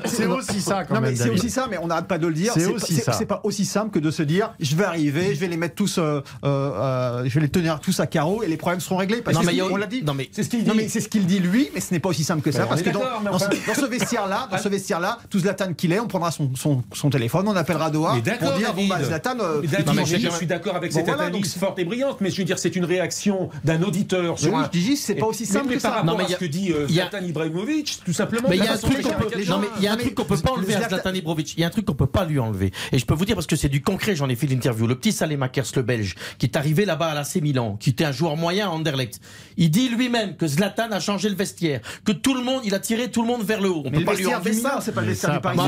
c'est aussi ça quand Non mais même. c'est aussi ça, mais on n'arrête pas de le dire. C'est pas- aussi ça. C'est pas aussi simple que de se dire je vais arriver, je vais les mettre tous, euh, euh, euh, je vais les tenir tous à carreau et les problèmes seront réglés. Parce Non, que mais il y a- on l'a dit. non, mais- C'est ce qu'il Non dit. mais c'est ce qu'il dit lui, mais ce n'est pas aussi simple que ça Ben, on parce que dans, ce, enfin- dans ce vestiaire-là, dans ce vestiaire-là, tout Zlatan qu'il est, on prendra son, téléphone, on appellera Doha pour dire bon bah Zlatan, je, suis d'accord avec cette analyse forte et brillante, mais je veux dire, c'est une réaction d'un auditeur sur un. je dis c'est pas aussi simple mais que par ça. rapport Non, mais à il y a- ce que dit euh, il y a- Zlatan Ibrahimovic, tout simplement. Mais il y la a un truc qu'on peut, non, mais il y a un mais truc qu'on peut pas enlever à Zlatan- Ibrahimovic. Il y a un truc qu'on peut pas lui enlever. Et je peux vous dire parce que c'est du concret. J'en ai fait l'interview. Le petit Salemakers, le Belge, qui est arrivé là-bas à l'AC Milan, qui était un joueur moyen à Anderlecht. Il dit lui-même que Zlatan a changé le vestiaire, que tout le monde, il a tiré tout le monde vers le haut. On Mais peut le pas lui enlever ça. c'est pas le vestiaire du Paris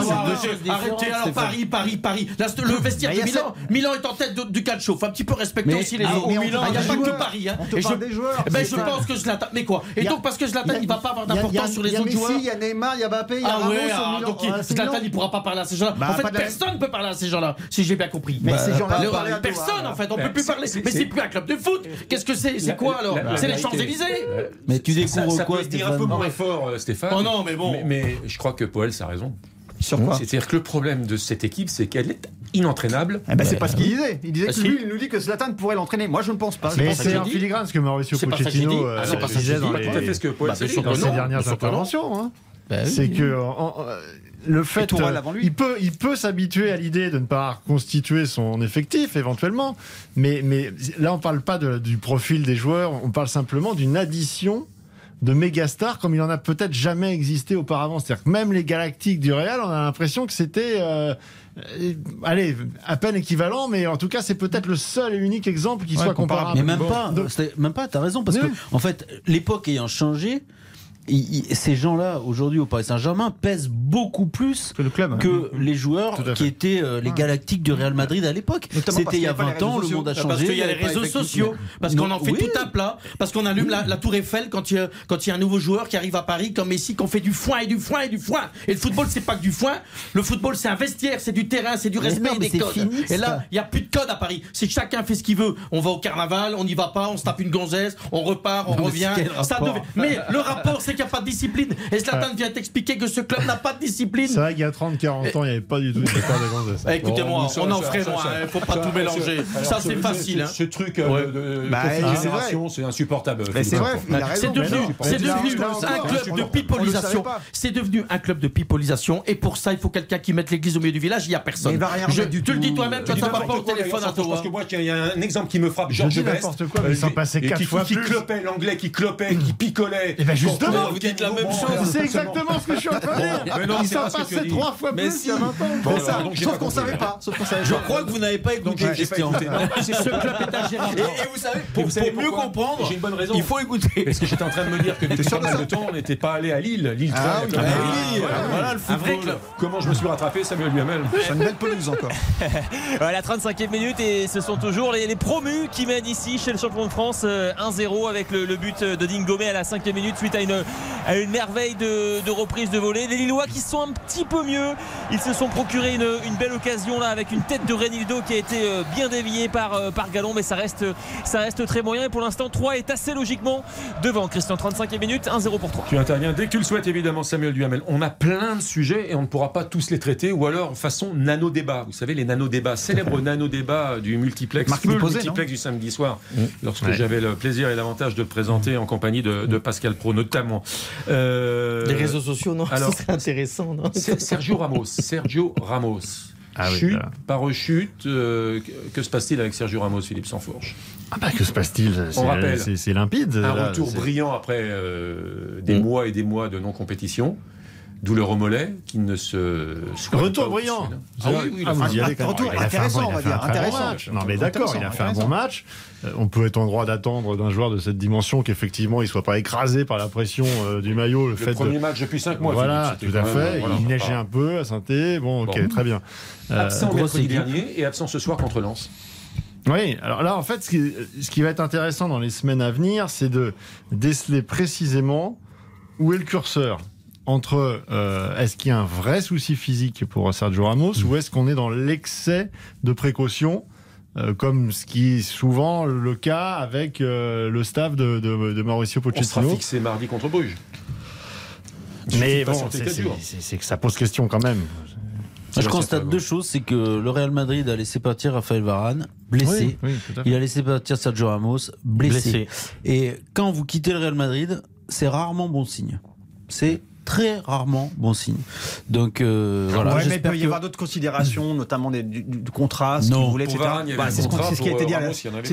arrêtez, alors Paris, Paris, Paris. Le vestiaire de Milan, Milan est en tête du calcio. Faut un petit peu respecter aussi les ah, autres. au Il n'y a pas que. Paris. Hein. On te Et je, parle des joueurs. eh ben, je ça. pense que Zlatan. Mais quoi Et a- donc parce que Zlatan, a- il va pas avoir d'importance sur les Il y a autres Messi, joueurs. il y a Neymar, il y a Mbappé, il y a Ah Ramos. ouais, ah, donc il- Ah, Zlatan il pourra pas parler à ces gens-là. Bah, en fait, personne ne peut parler à ces gens-là, si j'ai bien compris. Mais Bah, ces gens-là le- parlent à personne en fait, on Bah, peut plus parler. Mais c'est- plus un club de foot. Qu'est-ce que c'est? C'est quoi alors? C'est les. Champs-Élysées? Mais tu ça- découvres ça quoi, dire un peu moins fort, euh, Stéphane. Oh non, mais bon. Mais, mais je crois que Poel a raison. Sur quoi C'est-à-dire que le problème de cette équipe, c'est qu'elle est inentraînable. Eh ben, c'est pas ce qu'il disait. Il disait Bah, que si. lui, il nous dit que Zlatan pourrait l'entraîner. Moi, je ne pense pas. C'est Mais dit. filigrane ce que Mauricio. Pochettino Ah, euh, que disait dans Poel Bah, ses dernières interventions. hein. Bah oui. C'est que en- en- le fait, euh, avant lui. il peut, il peut s'habituer à l'idée de ne pas constituer son effectif éventuellement, mais, mais là on parle pas de- du profil des joueurs, on parle simplement d'une addition de méga stars comme il en a peut-être jamais existé auparavant. C'est-à-dire que même les Galactiques du Real, on a l'impression que c'était, euh, euh, allez, à peine équivalent, mais en tout cas c'est peut-être le seul et unique exemple qui Ouais, soit comparable. Mais même Bon. pas, même pas, t'as raison, parce que, en fait, l'époque ayant changé, il- il- ces gens-là, aujourd'hui au Paris Saint-Germain, pèsent beaucoup plus Que le club. que les joueurs qui étaient euh, les Galactiques du Real Madrid à l'époque. C'était il y a avait pas les 20 ans, le monde a changé. Parce qu'il y a les réseaux sociaux, parce qu'on en fait oui. tout un plat, parce qu'on allume la, la tour Eiffel quand il, y a, quand il y a un nouveau joueur qui arrive à Paris, comme Messi, qu'on fait du foin et du foin et du foin. Et le football, c'est pas que du foin. Le football, c'est un vestiaire, c'est du terrain, c'est du Mais respect non, et mais des codes. fini, et là, il y a plus de code à Paris. C'est chacun fait ce qu'il veut. On va au carnaval, on n'y va pas, on se tape une gonzesse, on repart, on Non, revient. Ça devait- Mais le rapport, c'est qu'il n'y a pas de discipline. Et Zlatan vient t'expliquer que ce club n'a pas de discipline. C'est vrai qu'il y a 30-40 ans, il n'y avait pas du tout de départ de. Eh, Écoutez-moi, Bon, ça, on en ça, ferait moins, il faut pas tout mélanger. Ça, ce- c'est ce- facile. Ce, truc de, de Bah, c'est insupportable. Mais c'est vrai, il. C'est devenu, un club on- de on pipolisation. C'est devenu un club de pipolisation. Et pour ça, il faut quelqu'un qui mette l'église au milieu du village. Il n'y a personne. il va rien Je- tu le dis toi-même quand ça va pas au téléphone à toi. Parce que moi, il y a un exemple qui me frappe, Georges dis Best. n'importe quoi, mais sont passés et quatre qui, fois qui clopait, l'anglais qui clopait, qui picolait. Eh ben, justement, Vous dites la même chose. C'est exactement ce que je suis en train de dire. Mais non, Ils sont passés trois fois Mais plus si. il y a 20 ans. Sauf qu'on compris. savait pas. Sauf qu'on savait Je pas. crois que vous n'avez pas Donc, écouté, Christian. c'est Ce. Et, et vous savez, pour, vous savez pour mieux comprendre, J'ai une bonne raison. il faut écouter. Parce que j'étais en train de me dire que depuis pas mal de temps, on n'était pas allé à Lille. Lille 3. Ah oui, Ah oui, voilà le football. club. Comment je me suis rattrapé, Samuel Duhamel? C'est une belle pelouse encore. La 35e minute et ce sont toujours les, promus qui mènent ici chez le champion de France euh, 1-0 avec le, le but de Dingomé à la 5e minute suite à une, à une merveille de, de reprise de volée. Les Lillois qui sont un petit peu mieux. Ils se sont procuré une, une belle occasion là avec une tête de Renildo qui a été euh, bien déviée par, euh, par Gallon, mais ça reste, ça reste très moyen. Et pour l'instant, 3 est assez logiquement devant. Christian, 35e minute, 1-0 pour 3. Tu interviens dès que tu le souhaites, évidemment, Samuel Duhamel. On a plein de sujets et on ne pourra pas tous les traiter, ou alors façon nano-débat. Vous savez, les nano-débats, célèbres nano-débats du multiplex, Marc le multiplex du samedi soir, lorsque Ouais. j'avais le plaisir et l'avantage de le présenter en compagnie de, de Pascal Pro, notamment. Euh, Les réseaux sociaux, non alors- Ce serait intéressant, non Ser- Sergio Ramos. Sergio Ramos. Ah oui, chute, par rechute, euh, que- se passe-t-il avec Sergio Ramos, Philippe Sansfourche Ah bah, que se passe-t-il? C'est- rappelle. c'est- C'est limpide. Un là, retour c'est- brillant après euh, des Mm. mois et des mois de non-compétition. Douleur au mollet qui ne se Retour pas brillant. là. Ah oui, oui, il a Ah, fait vous un- y allez quand même. retour intéressant, bon- on va dire, un très bon intéressant. match. Non mais d'accord, il a fait un bon match. Euh, On peut être en droit d'attendre d'un joueur de cette dimension qu'effectivement il soit pas écrasé par la pression euh, du maillot, le, le fait premier de match depuis 5 mois. voilà, tout à fait. voilà. il neigeait un peu à saint Bon, ok, Bon. très bien. Euh, Absent mercredi dernier et absent ce soir contre Lens. Oui, alors là, en fait, ce qui, ce qui va être intéressant dans les semaines à venir, c'est de déceler précisément où est le curseur entre euh, est-ce qu'il y a un vrai souci physique pour Sergio Ramos ou est-ce qu'on est dans l'excès de précaution euh, comme ce qui est souvent le cas avec euh, le staff de, de- de Mauricio On sera Pochettino. fixé mardi contre Bruges. Mais bon, c'est que ça pose question quand même. Je constate deux choses. C'est que le Real Madrid a laissé partir Raphaël Varane, blessé. Oui, oui. Il a laissé partir Sergio Ramos, blessé. Blessé. Et quand vous quittez le Real Madrid, c'est rarement bon signe. C'est très rarement bon signe. Donc euh, voilà. ouais, mais il peut y que- avoir d'autres considérations, notamment des, du, du contrat, ce Non. qu'il voulait, etc. Bah, c'est ce qui a été dit.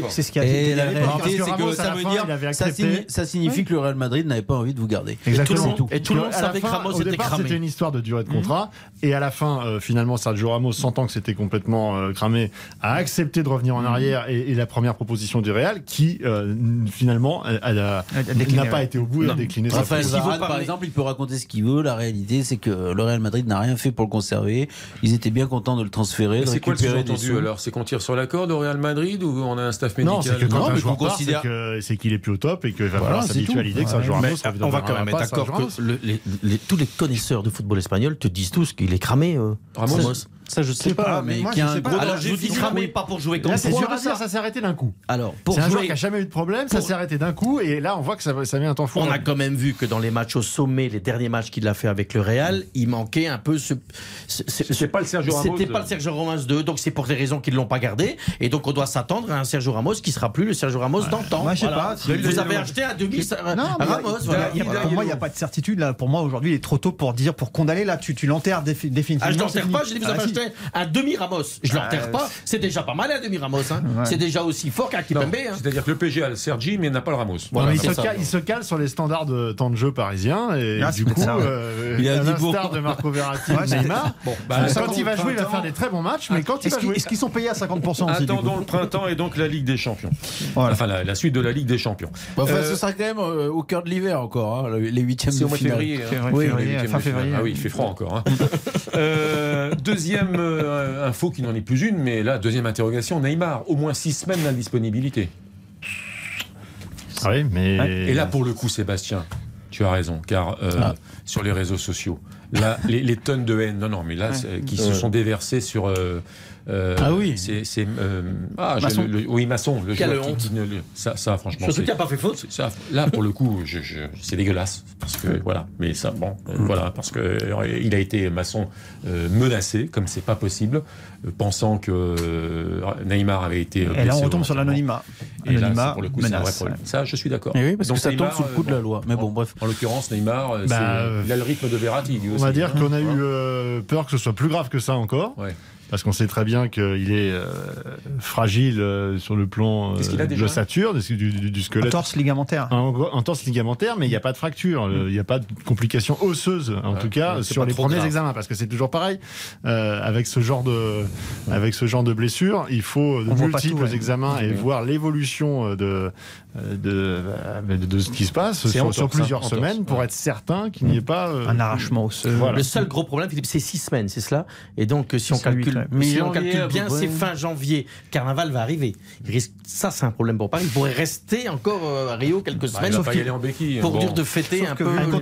c'est- ce qui a été Et dit. la c'est que ça veut dire, signifie, que le Real Madrid n'avait pas envie de vous garder. Exactement. Et tout le monde savait que fin, Ramos était cramé. c'était une histoire de durée de contrat. Et à la fin, euh, finalement, Sergio Ramos, sentant que c'était complètement euh, cramé, a accepté de revenir en arrière. Et, et la première proposition du Real, qui finalement n'a pas été au bout et a décliné. Varane, par exemple, il peut raconter ce qu'il veut. La réalité, c'est que le Real Madrid n'a rien fait pour le conserver. Ils étaient bien contents de le transférer, C'est quoi le sous-entendu sous. alors C'est qu'on tire sur la corde au Real Madrid ou on a un staff médical Non, c'est que quand Non, un joueur part, c'est considère- que- c'est qu'il est plus au top et qu'il va Voilà, falloir c'est s'habituer tout. à l'idée que Mais Ramos on va quand même être d'accord que le- les- les- tous les connaisseurs de football espagnol te disent tous qu'il est cramé. euh, Ramos Ça, je sais pas, mais, y a un sais pas. gros Alors je vous dis cramé, pas pour jouer Là, contre c'est sûr que ça, ça s'est arrêté d'un coup. Alors pour C'est un joueur qui a jamais eu de problème, ça s'est arrêté d'un coup, et là on voit que ça, ça met un temps fou. on a quand même vu que dans les matchs au sommet, les derniers matchs qu'il a fait avec le Real, il manquait un peu ce. ce- ce- C'est pas le Sergio Ramos. C'était pas le Sergio Ramos 2, donc c'est pour des raisons qu'ils l'ont pas gardé, et donc on doit s'attendre à un Sergio Ramos qui sera plus le Sergio Ramos d'antan. moi, je sais Voilà. pas, si- Vous avez acheté un demi Ramos. pour moi, il n'y a pas de certitude. Là. Pour moi, aujourd'hui, il est trop tôt pour dire, pour condamner. Là, tu, tu l'enterres défi- définitivement. Ah, je c'est l'enterre pas, je dis vous Ah, avez si. acheté un demi Ramos. Je l'enterre Euh, pas, c'est déjà pas mal un demi Ramos. Hein. Ouais. C'est déjà aussi fort qu'un Non, Kipembe. Hein. C'est-à-dire que le PG a le Sergi mais n'a pas le Ramos. Voilà, il, se ça. cale, il se cale sur les standards de temps de jeu parisiens et Ah, du coup, ça, ouais. euh, Il a à dit l'instar bon. de Marco Verratti Ouais, Neymar, Bon, bah, quand il va jouer, il va faire des très bons matchs, mais quand il Est-ce va qu'ils jouer, est-ce qu'ils sont payés à 50% aussi du Attendons le printemps et donc la Ligue des Champions. Enfin, la, suite de la Ligue des Champions. Enfin, Euh, ce sera quand même euh, au cœur de l'hiver encore, hein, les huitièmes C'est de au mois de finale. février. fin février. Ah oui, il fait froid encore. hein. Euh, deuxième euh, info qui n'en est plus une, mais là, deuxième interrogation Neymar, au moins six semaines d'indisponibilité. Oui, mais Et là, pour le coup, Sébastien, tu as raison, car euh, Ah. sur les réseaux sociaux, là, les, les tonnes de haine, non, non, mais là, c'est- qui se sont déversées sur. euh, euh, Ah oui. C'est. c'est, euh, ah, le- le- oui, Masson, le Quelle joueur qui, honte. qui ne le- ça, ça, franchement. Surtout qu'il n'a pas fait faute. c'est- ça, là, pour le coup, je, je- c'est dégueulasse. Parce que, voilà. Mais ça, bon, euh, voilà. Parce que euh, il a été, Masson, euh, menacé, comme c'est pas possible, pensant que euh, Neymar avait été. Et là, on retombe sur l'anonymat. Et là, Anonymat, ça, pour le coup, c'est un vrai menace. problème. Ça, je suis d'accord. Oui, parce Donc que ça tombe sous le coup de la loi. Mais bon, bref. En l'occurrence, Neymar, Bah, c'est- euh, il a le rythme de Verratti. lui on aussi. va dire qu'on a Hein. eu peur que ce soit plus grave que ça encore. Ouais. Parce qu'on sait très bien qu'il est euh, fragile euh, sur le plan euh, de l'ossature, du, du- du squelette. Torse ligamentaire. Un, un torse ligamentaire, mais il n'y a pas de fracture, euh, il n'y a pas de complications osseuses, en tout cas, sur les premiers grave. examens, parce que c'est toujours pareil. Euh, avec ce genre de, avec ce genre de blessure, il faut de On multiples tout, ouais. examens et Ouais. voir l'évolution euh, euh, de, de, ce qui se passe sur, plusieurs semaines pour être certain qu'il n'y ait mm. pas euh, un arrachement osseux. Voilà. Le seul gros problème, c'est six semaines, c'est cela. Et donc, si on calcule, si on calcule bien, c'est fin janvier. Carnaval va arriver. Ça, c'est un problème pour Paris. Il pourrait rester encore à Rio quelques bah, semaines. Pour bon. dire de fêter un peu. Vous, vous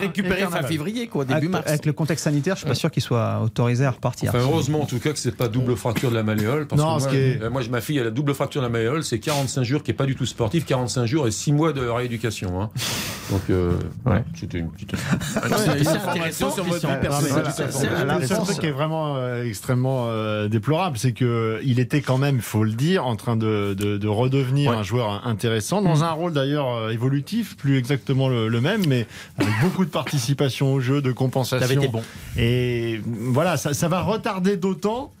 récupérer fin février, début avec, mars. Avec le contexte sanitaire, je suis pas sûr qu'il soit autorisé à repartir. Heureusement, en tout cas, que c'est pas double fracture de la malléole. Non, moi, moi, ma fille, elle a double fracture de la malléole. C'est 45 jours qui n'est pas du tout sportif 45 jours et 6 mois de rééducation. Hein. Donc, euh, ouais. c'était une petite. Ah, c'est intéressant sur truc qui est vraiment euh, extrêmement euh, déplorable, c'est qu'il était quand même, il faut le dire, en train de, redevenir un joueur intéressant, dans un rôle d'ailleurs évolutif, plus exactement le, même, mais avec beaucoup de participation au jeu, de compensation. Été bon. Et voilà, ça va retarder d'autant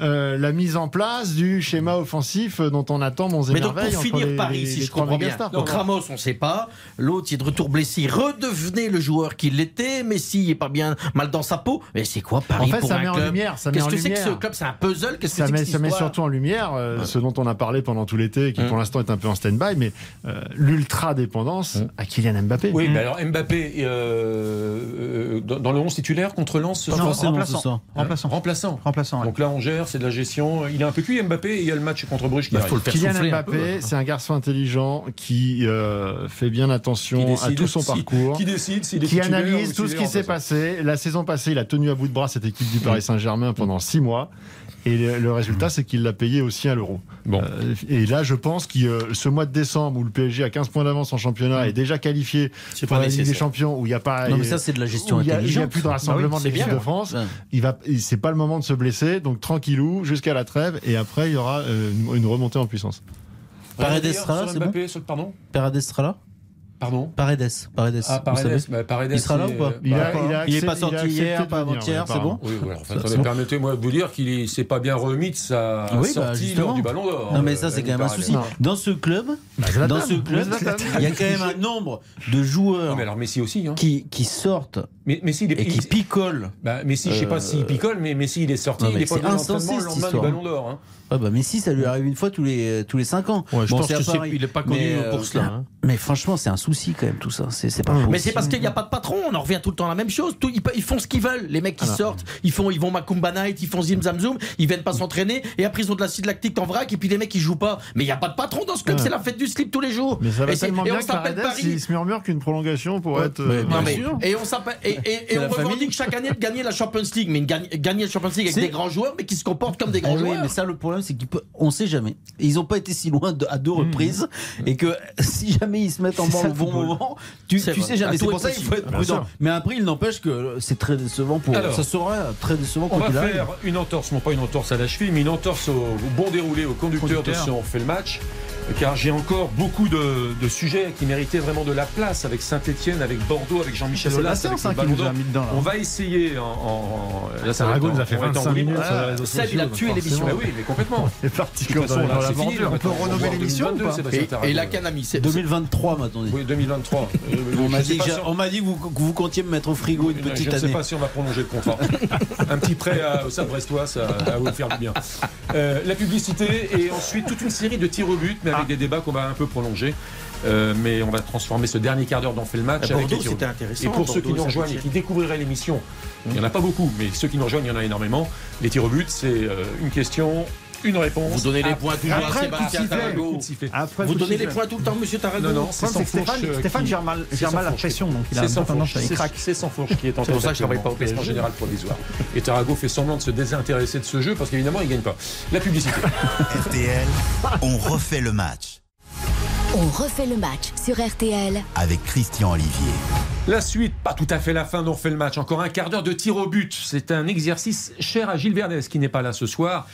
euh, la mise en place du schéma offensif dont on attend mon Mais donc pour finir Paris, si je comprends bien. Stars, donc Ramos, on ne sait pas. L'autre, il est de retour blessé, il redevenait le joueur qu'il était. Messi, il n'est pas bien mal dans sa peau. Mais c'est quoi Paris en fait, pour ça un met club en lumière. Qu'est-ce que c'est que ce club C'est un puzzle. Qu'est-ce que c'est Ça met surtout en lumière euh, ce dont on a parlé pendant tout l'été, qui pour hum. l'instant est un peu en stand-by, mais euh, l'ultra dépendance hum. à Kylian Mbappé. Oui, hum. mais alors Mbappé dans, le 11 titulaire contre Lens, remplaçant. remplaçant. Remplaçant. Donc là, on gère c'est de la gestion. Il est un peu cuit, Mbappé, et il y a le match contre Bruges qui bah, arrive. Faut le faire Kylian Mbappé, c'est un garçon intelligent qui euh, fait bien attention à tout son parcours. Qui décide, Qui analyse tout ce qui s'est passé. La saison passée, il a tenu à bout de bras cette équipe du Paris Saint-Germain pendant six mois. Et le, résultat, c'est qu'il l'a payé aussi à l'euro. Bon. Euh, et là, je pense que euh, ce mois de décembre, où le PSG a 15 points d'avance en championnat, mmh. est déjà qualifié pour la Ligue des Champions, où il n'y a pas. Non, mais ça, c'est de la gestion Il n'y a, plus de bah rassemblement de l'équipe de France. Ouais. Il c'est pas le moment de se blesser. Donc, tranquillou, jusqu'à la trêve. Et après, il y aura euh, une, remontée en puissance. Paradestra, c'est bon là Pardon Paredes. Paredes. Ah, Paredes, bah, Paredes, Il sera là ou pas euh, il, n'est bah, pas hein. sorti hier, pas avant-hier, c'est bon Oui, permettez-moi de vous dire qu'il ne s'est pas bien remis de sa oui, bah, sortie du Ballon d'Or. Non, mais ça, euh, c'est quand même un souci. Dans ce club, dans ce club, il y a quand même un nombre de joueurs. Non, mais alors Messi aussi, hein. qui sortent mais, si, il est, et qui il, picole. Bah, Messi, je sais pas s'il euh, picole, mais Messi, il est sorti. Non, il est pas insensé, le lendemain du Ballon d'Or. Hein. Ah bah Messi, ça lui arrive une fois tous les tous les cinq ans. Ouais, je bon, pense est n'est pas connu euh, euh, pour cela. Ah, hein. Mais franchement, c'est un souci quand même tout ça. C'est pas. Ah, mais c'est parce qu'il n'y a pas de patron. On en revient tout le temps à la même chose. Tout, ils, ils, font ce qu'ils veulent. Les mecs qui ah. sortent, ils font ils vont Macumba Night, ils font Zim Zam Zoom, ils viennent pas s'entraîner et après ils ont de l'acide lactique en vrac et puis les mecs ils jouent pas. Mais il n'y a pas de patron dans ce club. C'est la fête du slip tous les jours. Mais ça va et tellement bien on s'appelle Paris. Il se murmure qu'une prolongation pourrait être. Et on s'appelle et, et, on revendique chaque année de gagner la Champions League, mais gagner la Champions League avec des grands joueurs, mais qui se comportent comme des ah grands joueurs. Mais ça, le problème, c'est qu'on ne sait jamais. Ils n'ont pas été si loin à deux hmm. reprises, hmm. et que si jamais ils se mettent en banc au bon moment, tu, tu sais jamais. C'est pour ça qu'il faut être prudent. Mais après, il n'empêche que c'est très décevant pour. Alors, ça sera très décevant pour On va faire une entorse, non pas une entorse à la cheville, mais une entorse au, bon déroulé, au conducteur, conducteur. de si on fait le match car j'ai encore beaucoup de, sujets qui méritaient vraiment de la place avec Saint-Etienne, avec Bordeaux, avec Jean-Michel Aulas. Avec hein, qui nous. On va essayer en. en là, ça nous a fait 25 minutes sur euh, les il a tué l'émission. oui, mais complètement. C'est parti comme ça. On peut renommer l'émission. Et la Canami, c'est. 2023 maintenant. Oui, 2023. Euh, on m'a dit que vous comptiez me mettre au frigo une petite année. Je ne sais pas si on va prolonger le contrat. Un petit prêt au Stade Brestois, ça va vous faire du bien. Euh, la publicité et ensuite toute une série de tirs au but, mais avec des débats qu'on va un peu prolonger. Euh, mais on va transformer ce dernier quart d'heure fait le match. Avec les... intéressant, et pour ceux qui nous rejoignent et qui découvriraient l'émission, il n'y en a pas beaucoup, mais ceux qui nous rejoignent, il y en a énormément. Les tirs au but, c'est euh, une question, une réponse. Vous donnez les points toujours à Sébastien Tarago. Vous donnez les points tout le temps, monsieur Tarago. Non, non, c'est sans fourche. Euh, Stéphane, j'ai mal l'impression, donc il a tendance à C'est sans fourche qui est en C'est pour ça que je pas au classement général provisoire. Et Tarago fait semblant de se désintéresser de ce jeu parce qu'évidemment, il ne gagne pas. La publicité. RTL, on refait le match. On refait le match sur RTL avec Christian Olivier. La suite, pas tout à fait la fin d'On refait le match. Encore un quart d'heure de tir au but. C'est un exercice cher à Gilles Verdès qui n'est pas là ce soir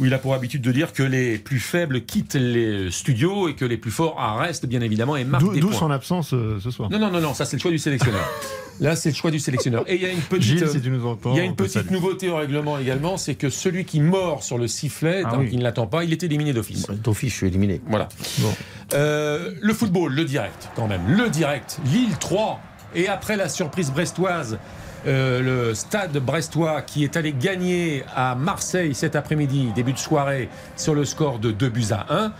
où il a pour habitude de dire que les plus faibles quittent les studios et que les plus forts restent, bien évidemment, et marquent des points. D'où son absence euh, ce soir. Non, non, non, ça c'est le choix du sélectionneur. Là, c'est le choix du sélectionneur. Et il y a une petite, nouveauté au règlement également, c'est que celui qui mord sur le sifflet, ah donc il ne l'attend pas, il est éliminé d'office. D'office, je suis éliminé. Voilà. Euh, le football, le direct, quand même. Le direct, Lille 3. Et après la surprise brestoise, euh, le stade brestois qui est allé gagner à Marseille cet après-midi, début de soirée, sur le score de 2 buts à 1.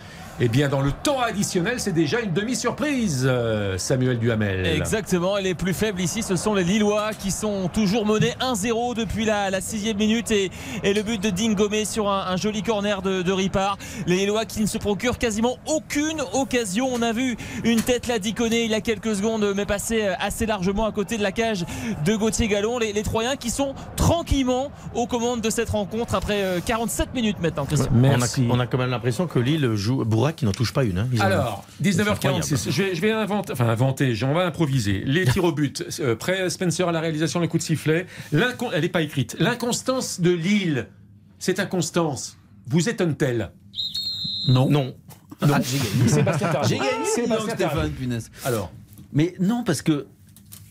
Eh bien, dans le temps additionnel, c'est déjà une demi-surprise, euh, Samuel Duhamel. Exactement, et les plus faibles ici, ce sont les Lillois qui sont toujours menés 1-0 depuis la, la sixième minute et, et le but de Dingomé sur un, un joli corner de, de Ripard. Les Lillois qui ne se procurent quasiment aucune occasion. On a vu une tête là d'Iconé il y a quelques secondes, mais passer assez largement à côté de la cage de Gauthier Gallon. Les, les Troyens qui sont tranquillement aux commandes de cette rencontre après euh, 47 minutes maintenant, Christian. Merci. On a, on a quand même l'impression que Lille joue Qui n'en touche pas une. hein. Alors, C'est 19h46, incroyable. je vais, je vais inventer, enfin inventer, on va improviser. Les tirs au but, euh, près Spencer à la réalisation, le coup de sifflet. Elle n'est pas écrite. L'inconstance de Lille, cette inconstance, vous étonne-t-elle? Non. Non. Non. Sébastien Tarago. J'ai gagné, Sébastien dis donc, Tarago. Stéphane, punaise. Alors, Mais non, parce que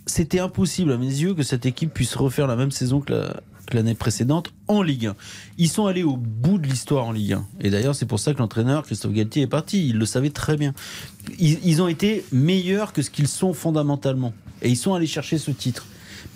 c'était impossible à mes yeux que cette équipe puisse refaire la même saison que la- que l'année précédente en Ligue 1. Ils sont allés au bout de l'histoire en Ligue 1. Et d'ailleurs, c'est pour ça que l'entraîneur, Christophe Galtier, est parti. Il le savait très bien. Ils, ils ont été meilleurs que ce qu'ils sont fondamentalement. Et ils sont allés chercher ce titre.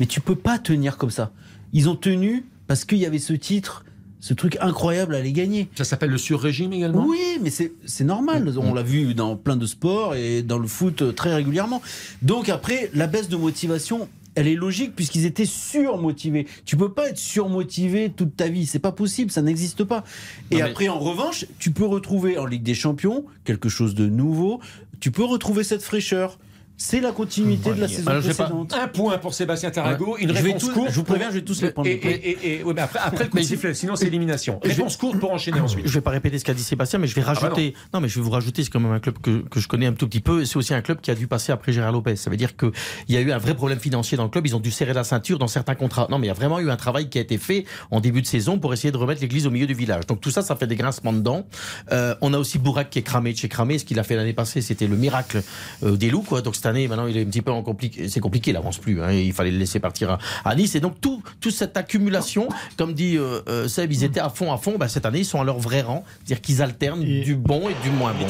Mais tu peux pas tenir comme ça. Ils ont tenu parce qu'il y avait ce titre, ce truc incroyable à les gagner. ça s'appelle le sur-régime également? Oui, mais c'est normal. On l'a vu dans plein de sports et dans le foot euh, très régulièrement. Donc après, la baisse de motivation, elle est logique puisqu'ils étaient surmotivés. Tu peux pas être surmotivé toute ta vie, c'est pas possible, ça n'existe pas. Et Non, mais- après, en revanche, tu peux retrouver en Ligue des Champions quelque chose de nouveau. Tu peux retrouver cette fraîcheur. C'est la continuité de la saison Alors, je vais pas- précédente. Un point pour Sébastien Tarago, une Je vais réponse tous- courte. je vous préviens, je vais tous les prendre. Et, et- et- et- ouais, mais après, après le coup de sifflet, sinon c'est élimination. Réponse courte pour enchaîner ensuite. Je vais pas répéter ce qu'a dit Sébastien, mais je vais bah rajouter. non. mais je vais vous rajouter. C'est quand même un club que, que je connais un tout petit peu. C'est aussi un club qui a dû passer après Gérard Lopez. Ça veut dire que il y a eu un vrai problème financier dans le club. Ils ont dû serrer la ceinture dans certains contrats. Non, mais il y a vraiment eu un travail qui a été fait en début de saison pour essayer de remettre l'église au milieu du village. Donc tout ça, ça fait des grincements dedans. Euh, on a aussi Bourak qui est cramé de chez cramé. Ce qu'il a fait l'année passée, c'était le miracle euh, des loups, quoi. Donc cette année, maintenant, il est un petit peu en compliqué. C'est compliqué, il avance plus. hein. Il fallait le laisser partir à, à Nice. Et donc tout, toute cette accumulation, comme dit euh, euh, Seb, ils étaient à fond, à fond. Bah, cette année, ils sont à leur vrai rang, c'est-à-dire qu'ils alternent Et- du bon et du moins bon.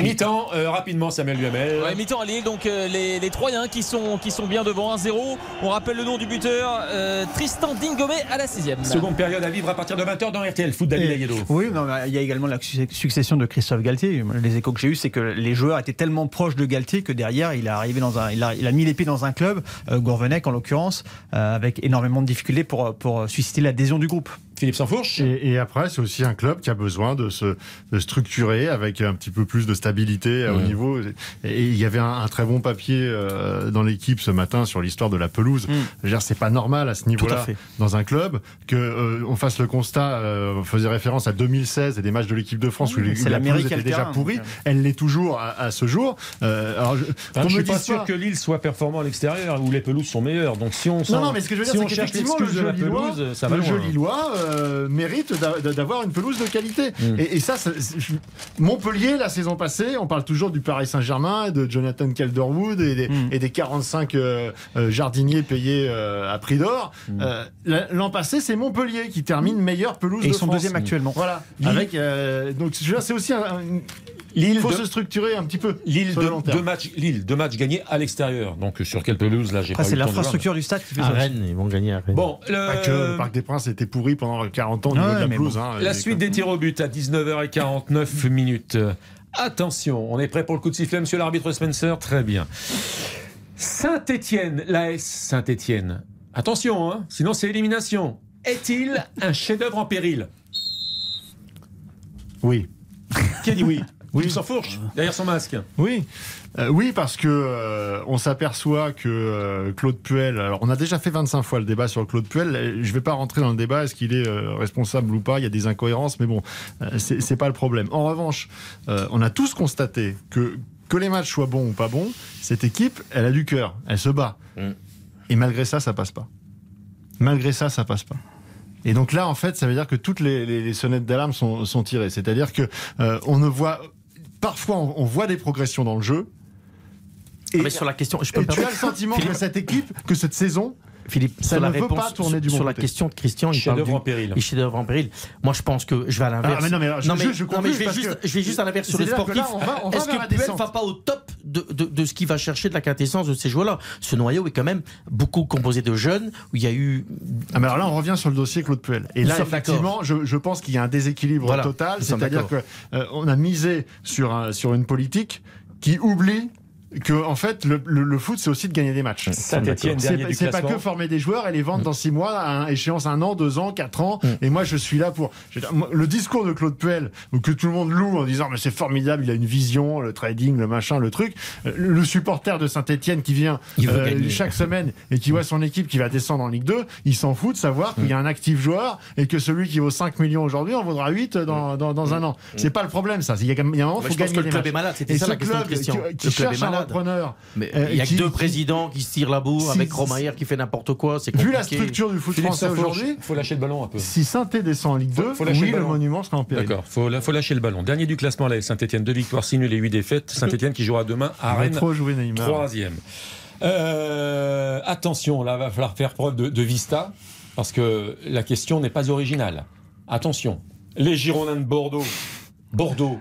Mi-temps, euh, rapidement, Samuel Duhamel. Ouais, mi-temps à Lille, donc euh, les, les Troyens qui sont, qui sont bien devant 1-0. On rappelle le nom du buteur, euh, Tristan Dingomé à la sixième. Seconde période à vivre à partir de 20h dans RTL Foot Ayedo. Oui, non, mais il y a également la suc- succession de Christophe Galtier. Les échos que j'ai eus, c'est que les joueurs étaient tellement proches de Galtier que derrière, il est il a, mis les pieds dans un club, euh, Gourvenec en l'occurrence, euh, avec énormément de difficultés pour susciter l'adhésion du groupe. Philippe Sansfourche. Et, et après, c'est aussi un club qui a besoin de se de structurer avec un petit peu plus de stabilité euh, au Mmh. niveau. Et il y avait un, un très bon papier euh, dans l'équipe ce matin sur l'histoire de la pelouse. Dire, c'est pas normal à ce niveau-là dans un club que euh, on fasse le constat. euh, on faisait référence à 2016 et des matchs de l'équipe de France où, où la pelouse était déjà pourrie. Elle l'est toujours à, à ce jour. Alors, je, Enfin, je suis pas sûr que Lille soit performant à l'extérieur où les pelouses sont meilleures. Donc si on Non, non, mais ce que je veux dire, si c'est qu'effectivement, le jeu lillois, ça va le jeu lillois euh, mérite d'a- d'a- d'avoir une pelouse de qualité. Mm. Et, et ça, ça- c'est- je- Montpellier, la saison passée, on parle toujours du Paris Saint-Germain, de Jonathan Calderwood et des, Mm. et des 45 euh, euh, jardiniers payés euh, à prix d'or. Euh, la- L'an passé, c'est Montpellier qui termine meilleure pelouse Et de ils sont France. deuxième actuellement. Voilà. Lille- Avec, euh, donc, c'est aussi un. un- Lille, il faut de- se structurer un petit peu. Lille, le deux, matchs, Lille, deux matchs gagnés à l'extérieur. Donc sur quelle pelouse là, j'ai pas c'est de l'infrastructure du stade qui fait À ça. Rennes, ils vont gagner à Rennes. Bon, le, Pas que le Parc des Princes était pourri pendant 40 ans au Ouais, niveau de la bon. hein. La suite des tirs au but à 19h49 minutes. Attention, on est prêt pour le coup de sifflet, monsieur l'arbitre Spencer? Très bien. Saint-Étienne, l'AS Saint-Étienne. Attention, hein, sinon c'est élimination. Est-il un chef-d'œuvre en péril? Oui. Qui a dit oui? Oui. Il s'en fourche derrière son masque. Oui, Euh, oui, parce que euh, on s'aperçoit que euh, Claude Puel. Alors, on a déjà fait 25 fois le débat sur Claude Puel. Je vais pas rentrer dans le débat. Est-ce qu'il est responsable ou pas? Il y a des incohérences, mais bon, euh, c'est pas le problème. En revanche, on a tous constaté que que les matchs soient bons ou pas bons, cette équipe, elle a du cœur, elle se bat. Mm. Et malgré ça, ça passe pas. Malgré ça, ça passe pas. Et donc là, en fait, ça veut dire que toutes les, les- les sonnettes d'alarme sont, sont tirées. C'est-à-dire que euh, on ne voit parfois on, on voit des progressions dans le jeu. Ah, mais sur la question, je peux tu as le sentiment que cette équipe, que cette saison, Philippe, Ça sur la ne veut réponse, pas tourner du sur bon la question de Christian, il parle Chef-d'œuvre du en péril. les chefs-d'œuvre en péril. Moi, je pense que je vais à l'inverse. Ah, mais non, mais je- non, mais, je- je non, mais conclus je vais juste, je vais juste à l'inverse sur on va Est-ce que la Puel va pas au top de, de, de ce qu'il va chercher de la quintessence de ces joueurs-là? Ce noyau est quand même beaucoup composé de jeunes où il y a eu. Ah, mais alors là, on revient sur le dossier Claude Puel. Et Nous là, effectivement, je, je pense qu'il y a un déséquilibre Voilà, total. C'est-à-dire qu'on a misé sur, un- sur une politique qui oublie que en fait le, le- le foot c'est aussi de gagner des matchs. Saint-Etienne, C'est dernier pas- du c'est pas classement. que former des joueurs et les vendre dans six mois à un- échéance un an, deux ans, quatre ans. Et moi je suis là pour je veux dire, moi, le discours de Claude Puel que tout le monde loue en disant mais c'est formidable, il a une vision, le trading, le machin, le truc. Le, supporter de Saint-Etienne qui vient euh, chaque semaine et qui voit son équipe qui va descendre en Ligue 2, il s'en fout de savoir qu'il y a un actif joueur et que celui qui vaut 5 millions aujourd'hui en vaudra 8 dans, dans, dans un an. C'est pas le problème ça. Il y a, il y a un moment, faut je pense gagner que le club matchs. est malade, c'était ça la question qui, Le qui club est malade. Mais euh, il y a qui- que deux qui- présidents qui se tirent la bourre Si- avec Romayer qui fait n'importe quoi. C'est Vu la structure du foot Philippe, français aujourd'hui, faut lâcher le ballon un peu. si Saint-Étienne descend en Ligue 2, Faut- faut lâcher oui, le monument sera en péril. D'accord, faut, faut lâcher le ballon. Dernier du classement, la Saint-Etienne, deux victoires, six nuls et huit défaites. Saint-Etienne qui jouera demain à Rennes, trop jouer Neymar. troisième. Euh, attention, là, va falloir faire preuve de, de vista, parce que la question n'est pas originale. Attention, les Girondins de Bordeaux, Bordeaux,